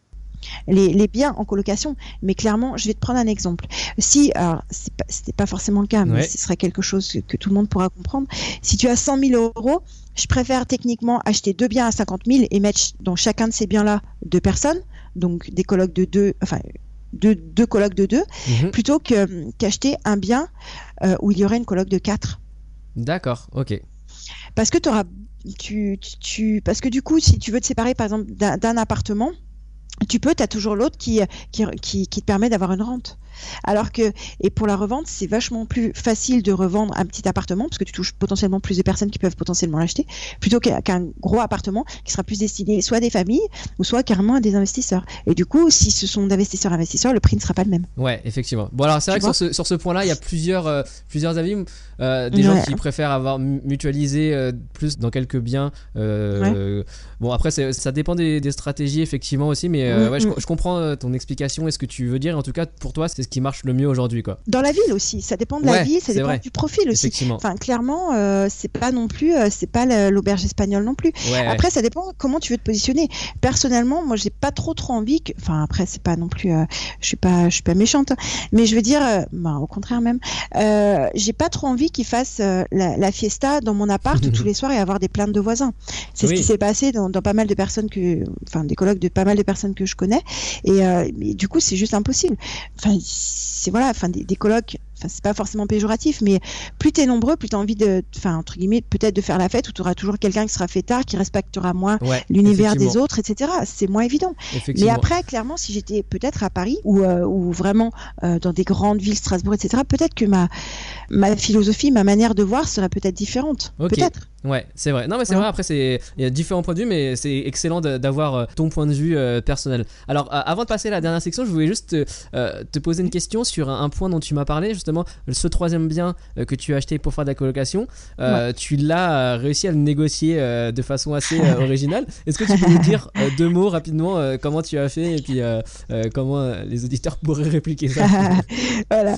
Les, les biens en colocation, mais clairement, je vais te prendre un exemple. Si, alors, c'est pas, forcément le cas, mais Ouais. ce serait quelque chose que, tout le monde pourra comprendre. Si tu as 100 000 euros, je préfère techniquement acheter deux biens à 50 000 et mettre dans chacun de ces biens-là deux personnes, donc des colocs de deux, enfin, deux, deux colocs de deux, Mhm. plutôt que, qu'acheter un bien euh, où il y aurait une coloc de quatre. D'accord, ok. Parce que auras, tu, parce que du coup, si tu veux te séparer par exemple d'un appartement, tu peux, tu as toujours l'autre qui, qui, qui, qui te permet d'avoir une rente. Alors que, et pour la revente, c'est vachement plus facile de revendre un petit appartement, parce que tu touches potentiellement plus de personnes qui peuvent potentiellement l'acheter, plutôt qu'un gros appartement qui sera plus destiné soit à des familles, ou soit carrément à des investisseurs. Et du coup, si ce sont d'investisseurs investisseurs, le prix ne sera pas le même. Ouais, effectivement. Bon, alors c'est vrai que sur ce, sur ce point-là, il y a plusieurs, euh, plusieurs avis. Euh, des gens qui préfèrent avoir mu- mutualisé euh, plus dans quelques biens. Bon, après, ça dépend des, des stratégies, effectivement, aussi. Mais Mm, ouais, je, mm. je comprends ton explication et ce que tu veux dire. En tout cas, pour toi, c'est c'est ce qui marche le mieux aujourd'hui, quoi. Dans la ville aussi, ça dépend de la Ouais, ville, ça dépend vrai. du profil aussi. Effectivement. Enfin, clairement, euh, c'est pas non plus, euh, c'est pas la- l'auberge espagnole non plus. Ouais, ouais. Après, ça dépend comment tu veux te positionner. Personnellement, moi, j'ai pas trop trop envie que. Enfin, après, c'est pas non plus. euh, je suis pas, je suis pas méchante. hein. Mais je veux dire, bah, au contraire même, j'ai pas trop envie qu'ils fassent la, la fiesta dans mon appart [LAUGHS] tous les soirs et avoir des plaintes de voisins. C'est Oui. ce qui s'est passé dans, dans pas mal de personnes que, enfin, des colloques de pas mal de personnes que je connais. Et du coup, c'est juste impossible. Enfin, c'est voilà, enfin, des, colloques. Enfin, c'est pas forcément péjoratif, mais plus t'es nombreux, plus t'as envie de, enfin, entre guillemets, peut-être de faire la fête, où tu auras toujours quelqu'un qui sera fait tard, qui respectera moins Ouais, l'univers des autres, etc. C'est moins évident. Mais après, clairement, si j'étais peut-être à Paris ou, euh, ou vraiment euh, dans des grandes villes, Strasbourg, etc., peut-être que ma, ma philosophie, ma manière de voir serait peut-être différente. Ok. Peut-être. Ouais, c'est vrai. Non, mais c'est Ouais. vrai. Après, c'est il y a différents points de vue, mais c'est excellent d'avoir euh, ton point de vue euh, personnel. Alors, avant de passer à la dernière section, je voulais juste te, te poser une question sur un, un point dont tu m'as parlé, justement, ce troisième bien euh, que tu as acheté pour faire de la colocation. Euh, Tu l'as euh, réussi à le négocier de façon assez [LAUGHS] originale. Est-ce que tu peux nous dire deux mots rapidement comment tu as fait et puis comment les auditeurs [LAUGHS] pourraient répliquer ça? [LAUGHS] Voilà.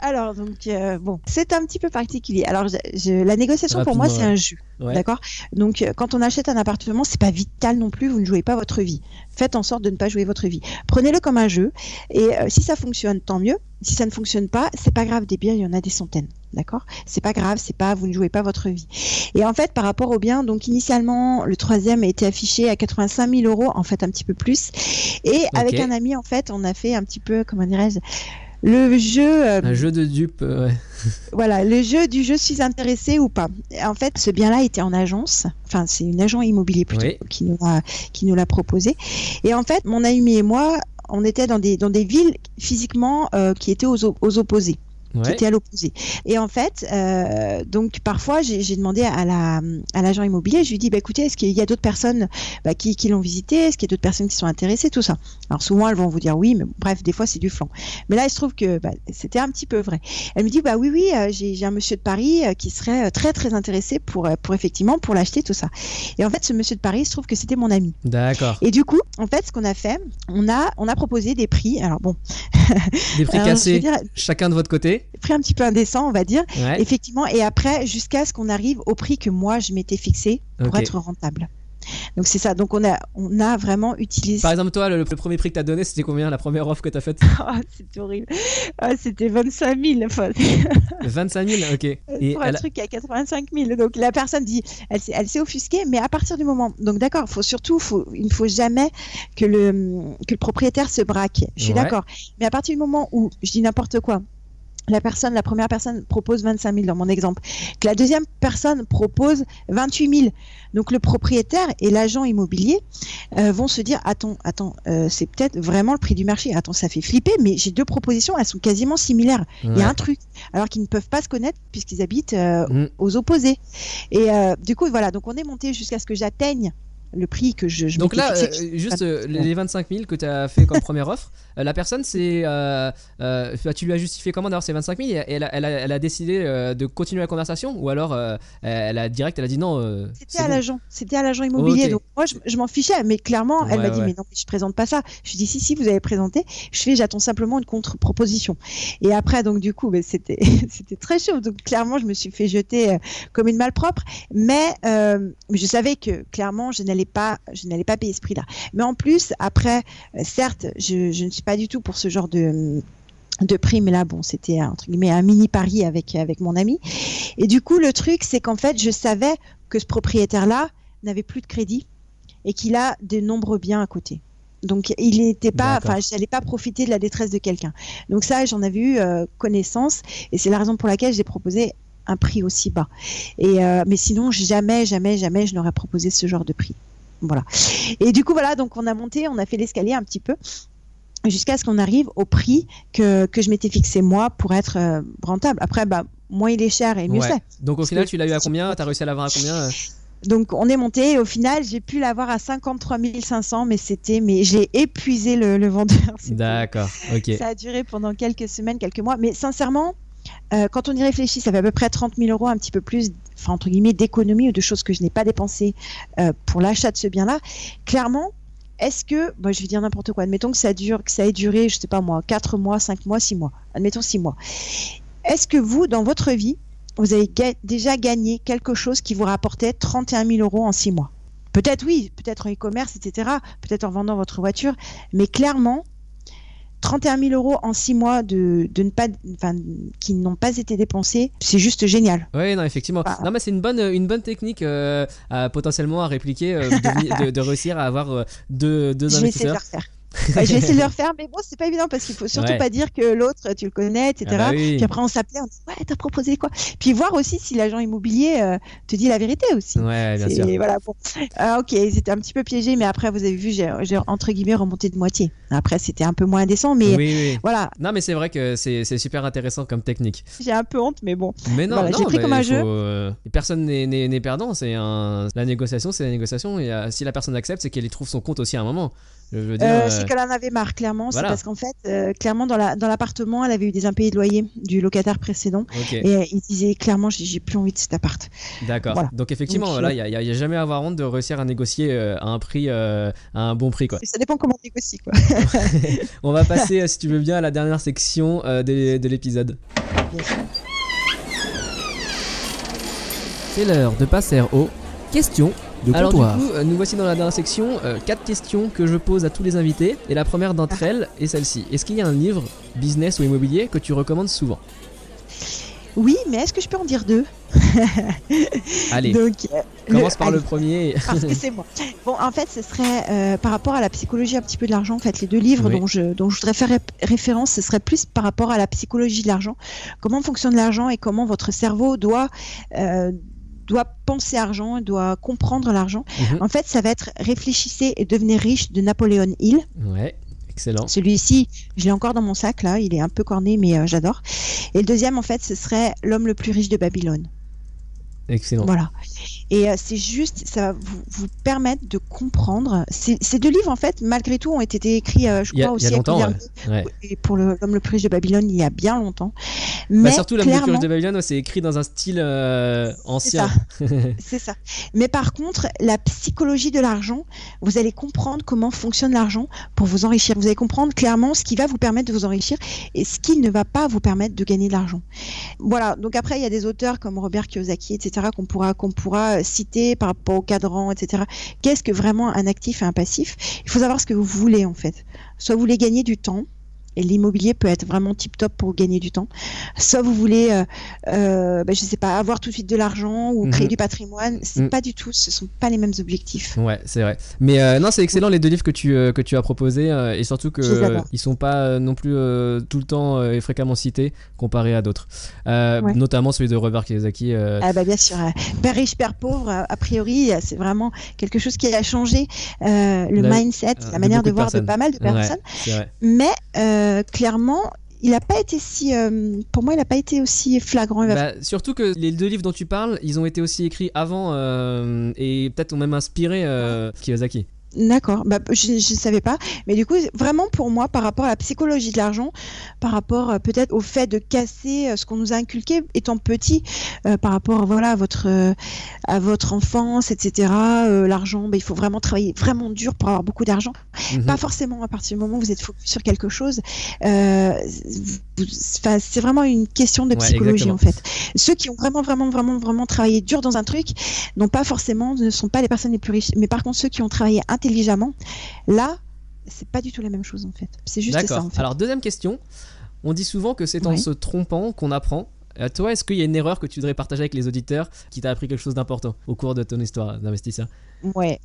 Alors, donc, bon, c'est un petit peu particulier. Alors, je- je- la négociation, pour moi, c'est un jeu. Ouais. D'accord? Donc, quand on achète un appartement, c'est pas vital non plus, vous ne jouez pas votre vie. Faites en sorte de ne pas jouer votre vie. Prenez-le comme un jeu. Et euh, si ça fonctionne, tant mieux. Si ça ne fonctionne pas, c'est pas grave. Des biens, il y en a des centaines. D'accord? C'est pas grave, c'est pas, vous ne jouez pas votre vie. Et en fait, par rapport au bien, donc initialement, le troisième a été affiché à 85 000 euros, en fait un petit peu plus. Et avec un ami, en fait, on a fait un petit peu, comment dirais-je, le jeu. euh, Un jeu de dupes. euh, ouais. [LAUGHS] voilà, le jeu du je suis intéressé ou pas. En fait, ce bien-là était en agence. Enfin, c'est une agent immobilier plutôt Oui. qui nous l'a proposé. Et en fait, mon ami et moi, on était dans des dans des villes physiquement euh, qui étaient aux, op- aux opposés qui Ouais. était à l'opposé. Et en fait, euh, donc parfois, j'ai demandé à la à l'agent immobilier, je lui dis, bah écoutez, est-ce qu'il y a d'autres personnes bah, qui, qui l'ont visité, est-ce qu'il y a d'autres personnes qui sont intéressées, tout ça. Alors souvent, elles vont vous dire oui, mais bref, des fois c'est du flanc. Mais là, il se trouve que bah, c'était un petit peu vrai. Elle me dit, bah oui, oui, euh, j'ai un monsieur de Paris euh, qui serait très très intéressé pour pour effectivement pour l'acheter, tout ça. Et en fait, ce monsieur de Paris, il se trouve que c'était mon ami. D'accord. Et du coup, en fait, ce qu'on a fait, on a on a proposé des prix. Alors bon, Des prix alors, cassés, dire, chacun de votre côté. Prix un petit peu indécent, on va dire. Ouais. Effectivement, et après, jusqu'à ce qu'on arrive au prix que moi je m'étais fixé pour être rentable. Donc c'est ça. Donc on a, on a vraiment utilisé. Par exemple, toi, le, le premier prix que t'as donné, c'était combien la première offre que t'as faite? [LAUGHS] Ah, c'était horrible. Ah, c'était 25 000. Enfin, [LAUGHS] 25 000, ok. Et pour un elle a- truc à 85 000. Donc la personne dit, elle, s'est- elle s'est offusquée, mais à partir du moment. Donc d'accord, faut surtout, faut, il ne faut jamais que le, que le propriétaire se braque. Je suis Ouais. d'accord. Mais à partir du moment où je dis n'importe quoi. La personne, la première personne propose 25 000 dans mon exemple, que la deuxième personne propose 28 000. Donc le propriétaire et l'agent immobilier euh, vont se dire attends, attends, euh, c'est peut-être vraiment le prix du marché. Attends, ça fait flipper, mais j'ai deux propositions, elles sont quasiment similaires. Il y a un truc, alors qu'ils ne peuvent pas se connaître puisqu'ils habitent euh, Mm. aux opposés. Et du coup, voilà, donc on est monté jusqu'à ce que j'atteigne le prix que je, je Donc là, fixé. euh, juste euh, les 25 000 que tu as fait comme première offre, euh, la personne, c'est, euh, euh, bah, tu lui as justifié comment d'ailleurs ces 25 000 et elle a, elle a, elle a décidé de continuer la conversation ou alors elle a direct, elle a dit non. C'était à bon. l'agent, c'était à l'agent immobilier. Donc moi, je, je m'en fichais, mais clairement, elle m'a dit ouais. mais non, mais je présente pas ça. Je lui dis si si, vous avez présenté. Je fais, j'attends simplement une contre-proposition. Et après, donc du coup, c'était [LAUGHS] c'était très chaud. Donc clairement, je me suis fait jeter comme une malpropre. Mais mais je savais que clairement, je n'allais pas, je n'allais pas payer ce prix-là. Mais en plus, après, euh, certes, je, je ne suis pas du tout pour ce genre de de prix, mais là, bon, c'était entre guillemets un mini pari avec avec mon ami. Et du coup, le truc, c'est qu'en fait, je savais que ce propriétaire-là n'avait plus de crédit et qu'il a de nombreux biens à côté. Donc, il n'était pas, enfin, j'allais pas profiter de la détresse de quelqu'un. Donc ça, j'en avais eu euh, connaissance et c'est la raison pour laquelle j'ai proposé un prix aussi bas. Et euh, mais sinon, jamais, jamais, jamais, je n'aurais proposé ce genre de prix. Voilà. Et du coup, voilà, donc on a monté, on a fait l'escalier un petit peu jusqu'à ce qu'on arrive au prix que, que je m'étais fixé moi pour être euh, rentable. Après, bah, moins il est cher et mieux Ouais. c'est. Donc au final, tu l'as eu à combien T'as réussi à l'avoir à combien euh? Donc on est monté et au final j'ai pu l'avoir à 53 500 mais c'était mais j'ai épuisé le, le vendeur. [LAUGHS] D'accord, ok. Ça a duré pendant quelques semaines, quelques mois. Mais sincèrement, euh, quand on y réfléchit, ça fait à peu près 30 000 euros, un petit peu plus, enfin entre guillemets, d'économie ou de choses que je n'ai pas dépensées euh, pour l'achat de ce bien-là. Clairement, est-ce que, moi je vais dire n'importe quoi, admettons que ça dure, que ça ait duré, je sais pas moi, 4 mois, 5 mois, 6 mois, admettons 6 mois. Est-ce que vous, dans votre vie, vous avez déjà gagné quelque chose qui vous rapportait 31 000 euros en 6 mois? Peut-être oui, peut-être en e-commerce, etc., peut-être en vendant votre voiture, mais clairement, 31 000 euros en 6 mois de, de ne pas, qui n'ont pas été dépensés, c'est juste génial. Oui, non, effectivement. Non, mais c'est une bonne, une bonne technique euh, à, potentiellement à répliquer, euh, de, de, réussir à avoir euh, deux, deux investisseurs. [LAUGHS] Bah, je vais essayer de le refaire, mais bon, c'est pas évident parce qu'il faut surtout pas dire que l'autre, tu le connais, etc. Ah bah Puis après, on s'appelait, on dit, ouais, t'as proposé quoi? Puis voir aussi si l'agent immobilier euh, te dit la vérité aussi. Ouais, bien sûr. Voilà, bon. Ah, ok, c'était un petit peu piégé, mais après, vous avez vu, j'ai entre guillemets remonté de moitié. Après, c'était un peu moins indécent, mais oui, voilà. Non, mais c'est vrai que c'est super intéressant comme technique. J'ai un peu honte, mais bon. Mais non, j'ai pris comme un jeu. Euh, personne n'est perdant. C'est un... la négociation, c'est la négociation. Et euh, si la personne accepte, c'est qu'elle y trouve son compte aussi à un moment. Euh, euh, c'est qu'elle en avait marre, clairement. C'est parce qu'en fait, euh, clairement, dans l'appartement, elle avait eu des impayés de loyer du locataire précédent. Et il disait clairement, j'ai plus envie de cet appart. D'accord. Donc, effectivement, là, il n'y a, jamais à avoir honte de réussir à négocier à un prix, à un bon prix. Quoi. Ça dépend comment on négocie. Quoi. [LAUGHS] on va passer, si tu veux bien, à la dernière section de, de l'épisode. C'est l'heure de passer au questions alors du coup, euh, nous voici dans la dernière section, euh, quatre questions que je pose à tous les invités. Et la première d'entre ah. elles est celle-ci. Est-ce qu'il y a un livre, business ou immobilier, que tu recommandes souvent? Oui, mais est-ce que je peux en dire deux? [LAUGHS] Allez, Donc, euh, commence par le premier. Parce [LAUGHS] que c'est moi. Bon, en fait, ce serait par rapport à la psychologie un petit peu de l'argent. En fait, les deux livres dont, je, dont je voudrais faire référence, ce serait plus par rapport à la psychologie de l'argent. Comment fonctionne l'argent et comment votre cerveau doit doit penser argent, doit comprendre l'argent. Mhm. En fait, ça va être Réfléchissez et devenez riche de Napoléon Hill. Ouais. Excellent. Celui-ci, je l'ai encore dans mon sac là, il est un peu corné mais euh, j'adore. Et le deuxième en fait, ce serait L'homme le plus riche de Babylone. Excellent. Voilà. Et euh, c'est juste, ça va vous, vous permettre de comprendre. Ces, deux livres, en fait, malgré tout, ont été écrits, euh, je crois, aussi. Il y a longtemps, Et pour l'homme le plus de Babylone, il y a bien longtemps. Bah, Mais surtout, l'homme le plus de Babylone, c'est écrit dans un style euh, ancien. [LAUGHS] C'est ça. Mais par contre, la psychologie de l'argent, vous allez comprendre comment fonctionne l'argent pour vous enrichir. Vous allez comprendre clairement ce qui va vous permettre de vous enrichir et ce qui ne va pas vous permettre de gagner de l'argent. Voilà. Donc après, il y a des auteurs comme Robert Kiyosaki, etc qu'on pourra, qu'on pourra citer par rapport au cadran, etc. Qu'est-ce que vraiment un actif et un passif? Il faut savoir ce que vous voulez en fait. Soit vous voulez gagner du temps, et l'immobilier peut être vraiment tip top pour gagner du temps. Soit vous voulez, euh, euh bah, je sais pas, avoir tout de suite de l'argent ou créer mhm. du patrimoine. C'est mhm. pas du tout, ce sont pas les mêmes objectifs. Ouais, c'est vrai. Mais euh, non, c'est excellent les deux livres que tu que tu as proposés et surtout que ils sont pas non plus tout le temps et fréquemment cités comparé à d'autres. Notamment celui de Robert Kiyosaki. Ah bah bien sûr. Père riche, père pauvre. A priori, c'est vraiment quelque chose qui a changé le mindset, la manière de, voir de pas mal de personnes. Mais euh, clairement, il n'a pas été si. Euh, pour moi, il n'a pas été aussi flagrant. Bah, surtout que les deux livres dont tu parles, ils ont été aussi écrits avant euh, et peut-être ont même inspiré Kiyosaki. D'accord, bah, je ne savais pas. Mais du coup, vraiment pour moi, par rapport à la psychologie de l'argent, par rapport euh, peut-être au fait de casser euh, ce qu'on nous a inculqué étant petit, euh, par rapport voilà, à, votre, à votre enfance, etc. l'argent, bah, il faut vraiment travailler vraiment dur pour avoir beaucoup d'argent. Mhm. Pas forcément à partir du moment où vous êtes focus sur quelque chose. C'est vraiment une question de psychologie en fait. Ceux qui ont vraiment, vraiment, vraiment, vraiment travaillé dur dans un truc n'ont pas forcément, ne sont pas les personnes les plus riches. Mais par contre, ceux qui ont travaillé intelligemment. Là, c'est pas du tout la même chose en fait. C'est juste ça. En fait. Alors deuxième question. On dit souvent que c'est en se trompant qu'on apprend. Euh, toi, est-ce qu'il y a une erreur que tu voudrais partager avec les auditeurs qui t'a appris quelque chose d'important au cours de ton histoire d'investisseur? Ouais.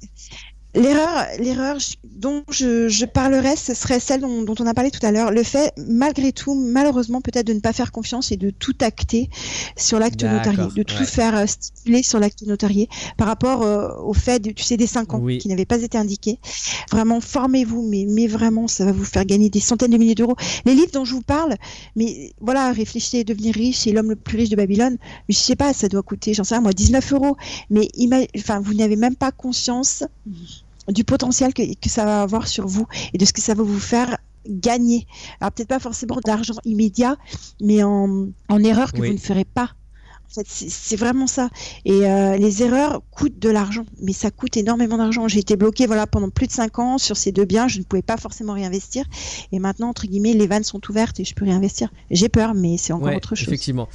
L'erreur, l'erreur dont je, parlerai, ce serait celle dont, on a parlé tout à l'heure. Le fait, malgré tout, malheureusement, peut-être de ne pas faire confiance et de tout acter sur l'acte notarié, de tout faire euh, stipuler sur l'acte notarié par rapport euh, au fait, de, tu sais, des 5 ans qui n'avaient pas été indiqués. Vraiment, formez-vous, mais, mais vraiment, ça va vous faire gagner des centaines de milliers d'euros. Les livres dont je vous parle, mais voilà, réfléchissez devenir riche, c'est l'homme le plus riche de Babylone. Mais je sais pas, ça doit coûter, j'en sais rien, moi, 19 euros. Mais enfin, vous n'avez même pas conscience du potentiel que, ça va avoir sur vous et de ce que ça va vous faire gagner. Alors peut-être pas forcément d'argent immédiat, mais en, erreur que vous ne ferez pas fait, c'est vraiment ça. Et euh, les erreurs coûtent de l'argent, mais ça coûte énormément d'argent. J'ai été bloquée voilà pendant plus de 5 ans sur ces deux biens, je ne pouvais pas forcément réinvestir. Et maintenant, entre guillemets, les vannes sont ouvertes et je peux réinvestir. J'ai peur, mais c'est encore autre chose. Effectivement.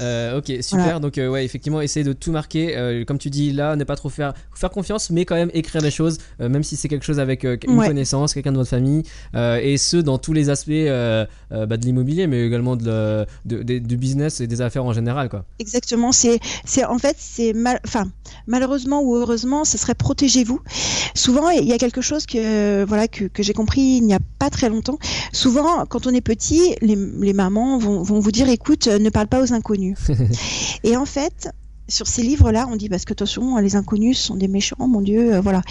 Euh, ok, super. Donc euh, ouais, effectivement, essayer de tout marquer. comme tu dis là, ne pas trop faire, faire confiance, mais quand même écrire les choses, même si c'est quelque chose avec une connaissance, quelqu'un de votre famille, et ce dans tous les aspects bah, de l'immobilier, mais également de, du business et des affaires en général, quoi. Exactement. C'est, c'est en fait, c'est mal, enfin, malheureusement ou heureusement, ce serait protégez-vous. Souvent, il y a quelque chose que, voilà, que, que j'ai compris il n'y a pas très longtemps. Souvent, quand on est petit, les, les mamans vont, vont vous dire, écoute, ne parle pas aux inconnus. [LAUGHS] et en fait, sur ces livres-là, on dit parce que attention, les inconnus sont des méchants, mon Dieu, euh, voilà.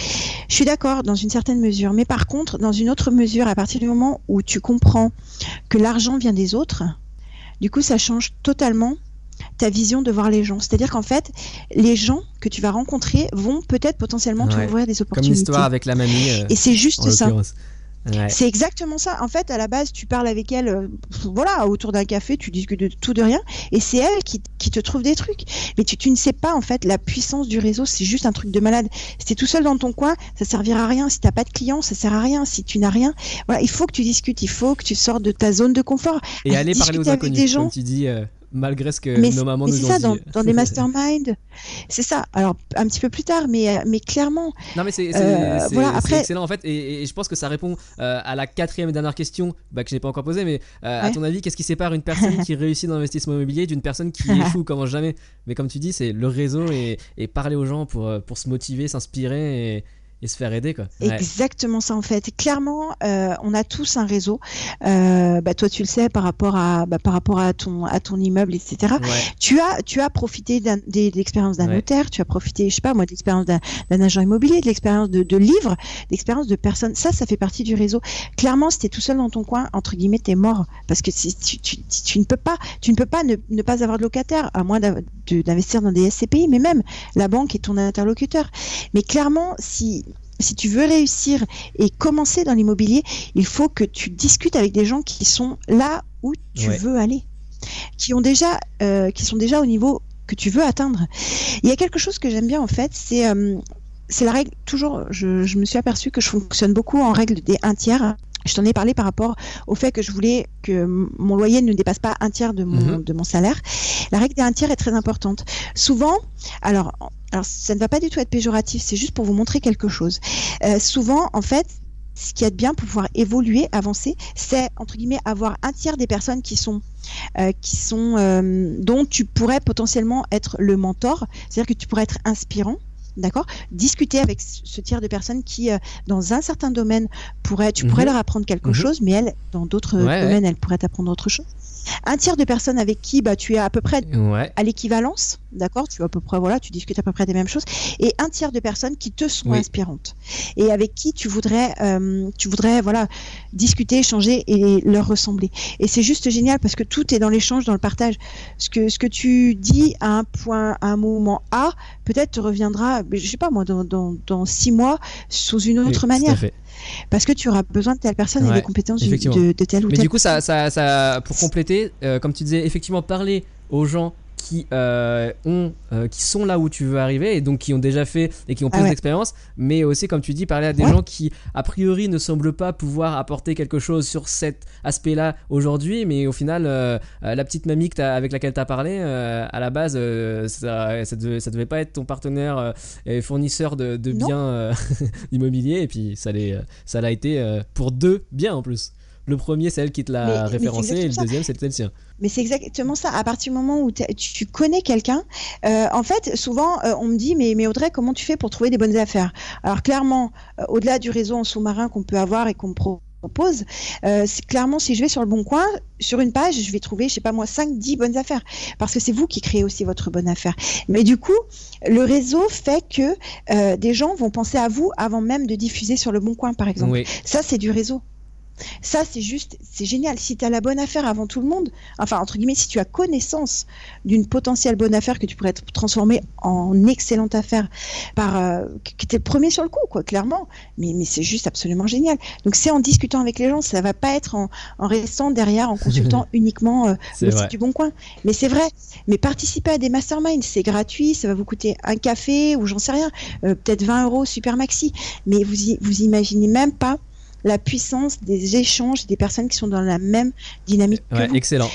Je suis d'accord dans une certaine mesure, mais par contre, dans une autre mesure, à partir du moment où tu comprends que l'argent vient des autres, du coup, ça change totalement ta vision de voir les gens. C'est-à-dire qu'en fait, les gens que tu vas rencontrer vont peut-être potentiellement t'ouvrir des opportunités. Comme l'histoire avec la mamie. Euh, et c'est juste ça. C'est exactement ça. En fait, à la base, tu parles avec elle, euh, voilà, autour d'un café, tu discutes de tout de rien, et c'est elle qui, te trouve des trucs. Mais tu, ne sais pas, en fait, la puissance du réseau, c'est juste un truc de malade. Si es tout seul dans ton coin, ça servira à rien. Si t'as pas de clients, ça sert à rien. Si tu n'as rien, voilà, il faut que tu discutes, il faut que tu sortes de ta zone de confort. Et aller parler aux inconnus, des gens. comme tu dis. Euh, malgré ce que nos mamans nous ont dit. C'est ça, dans, des [LAUGHS] masterminds. C'est ça. Alors, un petit peu plus tard, mais, mais clairement. Non, mais c'est euh, voilà, excellent en fait. Et, je pense que ça répond euh, à la quatrième et dernière question bah, que je n'ai pas encore posée. Mais euh, à ton avis, qu'est-ce qui sépare une personne qui [LAUGHS] réussit dans l'investissement immobilier d'une personne qui échoue comment jamais? Mais comme tu dis, c'est le réseau et, et, parler aux gens pour, pour se motiver, s'inspirer et et se faire aider quoi. Exactement ça en fait. Clairement, euh, on a tous un réseau. Euh, bah, toi, tu le sais par rapport à bah, par rapport à ton à ton immeuble, etc. Tu as tu as profité de l'expérience d'un notaire, tu as profité, je sais pas moi, de l'expérience d'un agent immobilier, de l'expérience de, de livres, d'expérience de personnes. Ça, ça fait partie du réseau. Clairement, si tu es tout seul dans ton coin, entre guillemets, tu es mort parce que si, tu, tu, tu, ne peux pas tu ne peux pas ne, ne pas avoir de locataire à moins d'investir dans des SCPI, mais même la banque est ton interlocuteur. Mais clairement, si si tu veux réussir et commencer dans l'immobilier, il faut que tu discutes avec des gens qui sont là où tu veux aller, qui ont déjà, euh, qui sont déjà au niveau que tu veux atteindre. Il y a quelque chose que j'aime bien en fait, c'est euh, c'est la règle. Toujours, je, je, me suis aperçu que je fonctionne beaucoup en règle des un tiers. Je t'en ai parlé par rapport au fait que je voulais que mon loyer ne dépasse pas un tiers de mon, mhm. de mon salaire. La règle des un tiers est très importante. Souvent, alors, alors ça ne va pas du tout être péjoratif, c'est juste pour vous montrer quelque chose. Euh, souvent, en fait, ce qui est bien pour pouvoir évoluer, avancer, c'est entre guillemets avoir un tiers des personnes qui sont euh, qui sont euh, dont tu pourrais potentiellement être le mentor, c'est-à-dire que tu pourrais être inspirant D'accord? Discuter avec ce tiers de personnes qui, euh, dans un certain domaine, pourraient, tu pourrais mhm. leur apprendre quelque mhm. chose, mais elles, dans d'autres domaines, elles pourraient t'apprendre autre chose. Un tiers de personnes avec qui bah, tu es à peu près à l'équivalence, d'accord? Tu à peu près, voilà, tu discutes à peu près des mêmes choses. Et un tiers de personnes qui te sont inspirantes et avec qui tu voudrais, euh, tu voudrais, voilà, discuter, échanger et leur ressembler. Et c'est juste génial parce que tout est dans l'échange, dans le partage. Ce que ce que tu dis à un point, à un moment A, peut-être te reviendra, je sais pas moi, dans, dans, dans six mois sous une autre manière parce que tu auras besoin de telle personne et des compétences de, de, telle ou Mais telle. du coup, ça, ça, ça pour compléter, euh, comme tu disais, effectivement, parler aux gens qui euh, ont euh, qui sont là où tu veux arriver et donc qui ont déjà fait et qui ont ah plus d'expérience. Mais aussi comme tu dis parler à des gens qui a priori ne semblent pas pouvoir apporter quelque chose sur cet aspect là aujourd'hui. Mais au final la petite mamie avec laquelle tu as parlé à la base ça, ça, devait, ça devait pas être ton partenaire et fournisseur de, de biens [LAUGHS] immobiliers. Et puis ça l'a été pour deux biens en plus le premier, c'est elle qui te l'a référencé, et le deuxième, c'est le sien. Mais c'est exactement ça. À partir du moment où tu connais quelqu'un, euh, en fait, souvent, euh, on me dit, mais, mais Audrey, comment tu fais pour trouver des bonnes affaires? Alors, clairement, euh, au-delà du réseau en sous-marin qu'on peut avoir et qu'on me propose, c'est clairement, si je vais sur le bon coin, sur une page, je vais trouver, je sais pas moi, 5, 10 bonnes affaires. Parce que c'est vous qui créez aussi votre bonne affaire. Mais du coup, le réseau fait que des gens vont penser à vous avant même de diffuser sur le bon coin, par exemple. Ça, c'est du réseau. Ça, c'est juste, c'est génial. Si tu as la bonne affaire avant tout le monde, enfin, entre guillemets, si tu as connaissance d'une potentielle bonne affaire que tu pourrais transformer en excellente affaire par, euh, que tu es le premier sur le coup, quoi, clairement. Mais, mais c'est juste absolument génial. Donc, c'est en discutant avec les gens, ça va pas être en, en restant derrière, en consultant [LAUGHS] uniquement euh, le site du Bon Coin. Mais c'est vrai. Mais participer à des masterminds, c'est gratuit, ça va vous coûter un café ou j'en sais rien, euh, peut-être 20 euros super maxi. Mais vous, vous imaginez même pas la puissance des échanges des personnes qui sont dans la même dynamique. Ouais, excellent.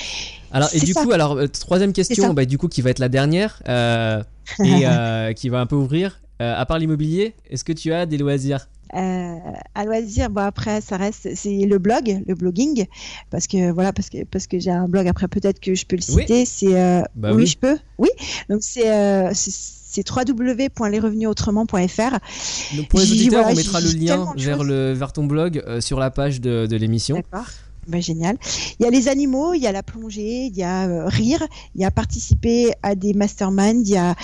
Alors et du coup, alors euh, troisième question, bah, du coup qui va être la dernière euh, et [LAUGHS] euh, qui va un peu ouvrir. à part l'immobilier, est-ce que tu as des loisirs? À loisir, bon après ça reste c'est le blog, le blogging, parce que voilà parce que parce que j'ai un blog après peut-être que je peux le citer, c'est bah oui, je peux, oui donc c'est c'est www.lesrevenusautrement.fr. pour les auditeurs, on mettra le lien vers, le, vers ton blog euh, sur la page de, de l'émission. D'accord. Ben, génial. Il y a les animaux, il y a la plongée, il y a euh, rire, il y a participer à des masterminds, il y a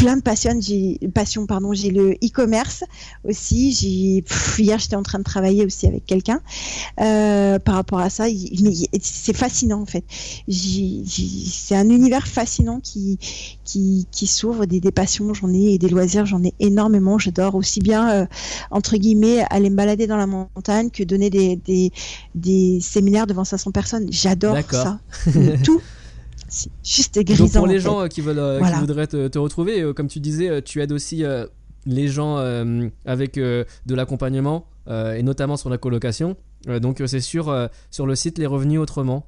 plein de passions. J'ai passion, pardon. J'ai le e-commerce aussi. J'ai hier j'étais en train de travailler aussi avec quelqu'un euh, par rapport à ça. c'est fascinant en fait. C'est un univers fascinant qui qui, qui s'ouvre des, des, passions. J'en ai et des loisirs. J'en ai énormément. J'adore aussi bien euh, entre guillemets aller me balader dans la montagne que donner des des, des séminaires devant 500 personnes. J'adore ça. [LAUGHS] Tout juste grisant. Donc pour les gens euh, qui, veulent, euh, qui voudraient te, retrouver, euh, comme tu disais, tu aides aussi les gens avec de l'accompagnement et notamment sur la colocation. donc c'est sur, sur le site Les Revenus Autrement.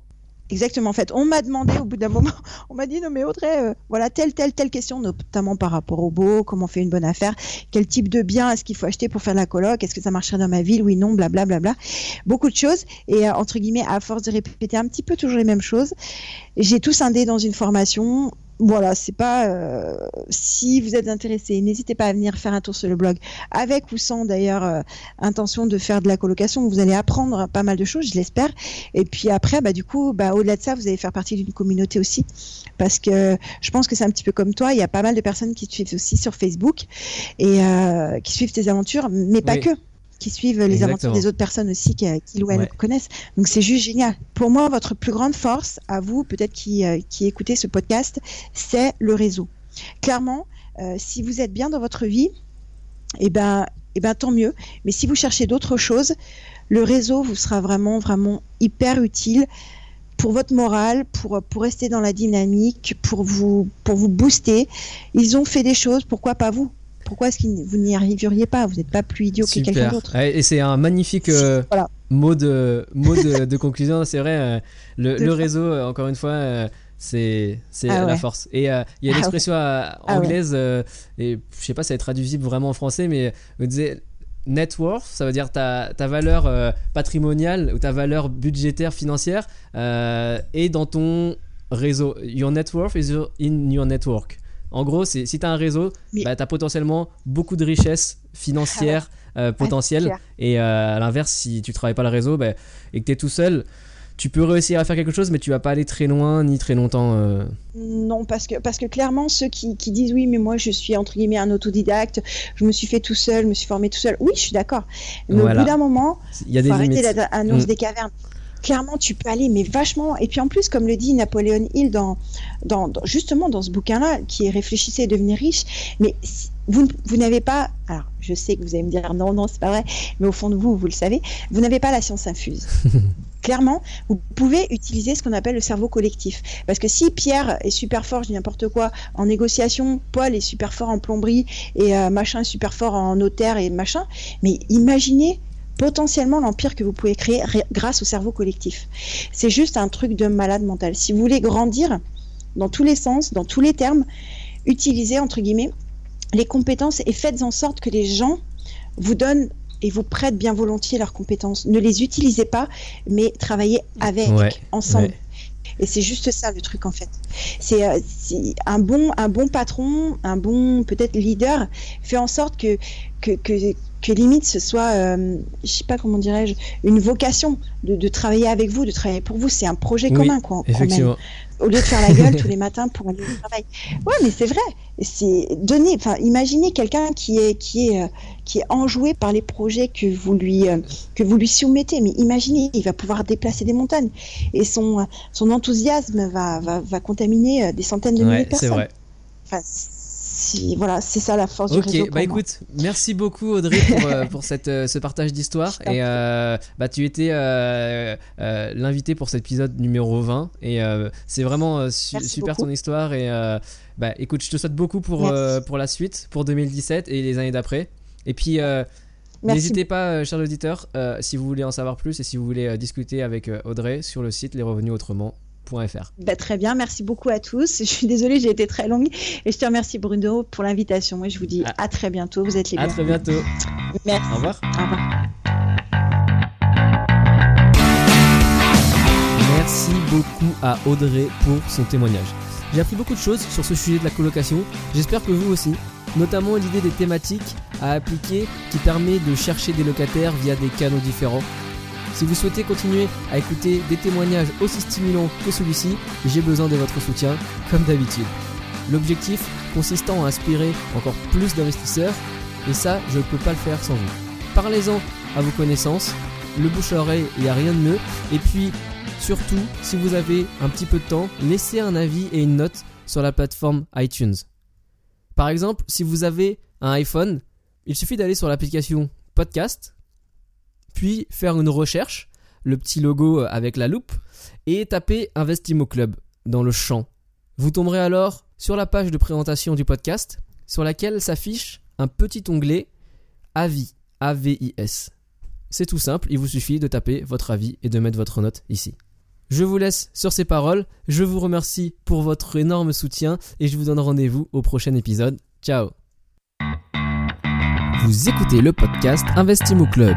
Exactement. En fait, on m'a demandé au bout d'un moment, [LAUGHS] on m'a dit non mais Audrey, euh, voilà telle telle telle question, notamment par rapport au beau, comment on fait une bonne affaire, quel type de bien est-ce qu'il faut acheter pour faire la coloc, est-ce que ça marcherait dans ma ville, oui non, blablabla, bla, bla, bla. beaucoup de choses. Et euh, entre guillemets, à force de répéter un petit peu toujours les mêmes choses, j'ai tout scindé dans une formation voilà, c'est pas. Euh, si vous êtes intéressé, n'hésitez pas à venir faire un tour sur le blog, avec ou sans d'ailleurs euh, intention de faire de la colocation. Vous allez apprendre pas mal de choses, je l'espère. Et puis après, bah du coup, bah au-delà de ça, vous allez faire partie d'une communauté aussi, parce que je pense que c'est un petit peu comme toi. Il y a pas mal de personnes qui te suivent aussi sur Facebook et euh, qui suivent tes aventures, mais pas que qui suivent les aventures des autres personnes aussi qui, qui ou connaissent. Donc c'est juste génial. Pour moi, votre plus grande force, à vous peut-être qui, euh, qui écoutez ce podcast, c'est le réseau. Clairement, euh, si vous êtes bien dans votre vie, eh ben, eh ben tant mieux. Mais si vous cherchez d'autres choses, le réseau vous sera vraiment, vraiment hyper utile pour votre morale, pour, pour rester dans la dynamique, pour vous, pour vous booster. Ils ont fait des choses, pourquoi pas vous? Pourquoi est-ce que vous n'y arriveriez pas? Vous n'êtes pas plus idiot que quelqu'un d'autre. Et c'est un magnifique euh, mot, de, mot [LAUGHS] de, conclusion. C'est vrai, euh, le, réseau, euh, encore une fois, c'est ah la force. Et il y a une ah expression ah anglaise, et je sais pas si ça est traduisible vraiment en français, mais vous disait net worth, ça veut dire ta, ta valeur patrimoniale ou ta valeur budgétaire financière est dans ton réseau. Your net worth is in your network. En gros, si tu as un réseau, bah, tu as potentiellement beaucoup de richesses financières ah euh, potentielles. et euh, à l'inverse, si tu travailles pas le réseau bah, et que tu es tout seul, tu peux réussir à faire quelque chose, mais tu vas pas aller très loin ni très longtemps. Euh. Non, parce que, parce que clairement, ceux qui, disent oui, mais moi je suis entre guillemets un autodidacte, je me suis fait tout seul, je me suis formé tout seul. Oui, je suis d'accord. Mais au bout d'un moment, il y a des faut arrêter l'annonce mm. des cavernes clairement, tu peux aller, mais vachement. Et puis en plus, comme le dit Napoléon Hill dans, dans, justement dans ce bouquin-là, qui est Réfléchissez et devenir riche, mais vous, vous n'avez pas. Alors, je sais que vous allez me dire non, non, c'est pas vrai, mais au fond de vous, vous le savez, vous n'avez pas la science infuse. [LAUGHS] Clairement, vous pouvez utiliser ce qu'on appelle le cerveau collectif. Parce que si Pierre est super fort, je dis n'importe quoi, en négociation, Paul est super fort en plomberie et euh, machin est super fort en notaire et machin, mais imaginez potentiellement l'empire que vous pouvez créer grâce au cerveau collectif. C'est juste un truc de malade mental. Si vous voulez grandir dans tous les sens, dans tous les termes, utilisez entre guillemets les compétences et faites en sorte que les gens vous donnent et vous prêtent bien volontiers leurs compétences. Ne les utilisez pas, mais travaillez avec, ensemble. Et c'est juste ça le truc en fait. C'est euh, un bon un bon patron, un bon peut-être leader fait en sorte que que, que, que limite ce soit, euh, je sais pas comment dirais-je, une vocation de, de, travailler avec vous, de travailler pour vous. C'est un projet commun, quoi. Effectivement. Au lieu de faire la [LAUGHS] gueule tous les matins pour aller au travail. Ouais, mais c'est vrai. C'est donner, enfin, imaginez quelqu'un qui est, qui est, euh, qui est enjoué par les projets que vous lui, euh, que vous lui soumettez. Mais imaginez, il va pouvoir déplacer des montagnes et son, son enthousiasme va, va, va contaminer des centaines de milliers de personnes. C'est vrai. Enfin, voilà, c'est ça la force du réseau. Ok, bah écoute, merci beaucoup Audrey pour, euh, [LAUGHS] pour cette, euh, ce partage d'histoire. Et euh, bah, tu étais l'invité pour cet épisode numéro 20. Et c'est vraiment super ton histoire. Et bah écoute, je te souhaite beaucoup pour, pour la suite, pour 2017 et les années d'après. Et puis. N'hésitez pas, chers auditeurs, si vous voulez en savoir plus et si vous voulez discuter avec Audrey sur le site Les Revenus Autrement, bah, très bien, merci beaucoup à tous. Je suis désolée, j'ai été très longue et je te remercie Bruno pour l'invitation et je vous dis ah. à très bientôt. Vous êtes les bienvenus. À très bientôt. Merci. Au revoir. Au revoir. Merci beaucoup à Audrey pour son témoignage. J'ai appris beaucoup de choses sur ce sujet de la colocation. J'espère que vous aussi, notamment l'idée des thématiques à appliquer qui permet de chercher des locataires via des canaux différents si vous souhaitez continuer à écouter des témoignages aussi stimulants que celui-ci, j'ai besoin de votre soutien, comme d'habitude. L'objectif consistant à inspirer encore plus d'investisseurs, et ça, je ne peux pas le faire sans vous. Parlez-en à vos connaissances, le bouche à oreille, il n'y a rien de mieux, et puis surtout, si vous avez un petit peu de temps, laissez un avis et une note sur la plateforme iTunes. Par exemple, si vous avez un iPhone, il suffit d'aller sur l'application Podcast puis faire une recherche, le petit logo euh, avec la loupe, et taper Investimo Club dans le champ. Vous tomberez alors sur la page de présentation du podcast, sur laquelle s'affiche un petit onglet Avis, A-V-I-S. C'est tout simple, il vous suffit de taper votre avis et de mettre votre note ici. Je vous laisse sur ces paroles, je vous remercie pour votre énorme soutien et je vous donne rendez-vous au prochain épisode. Ciao Vous écoutez le podcast Investimo Club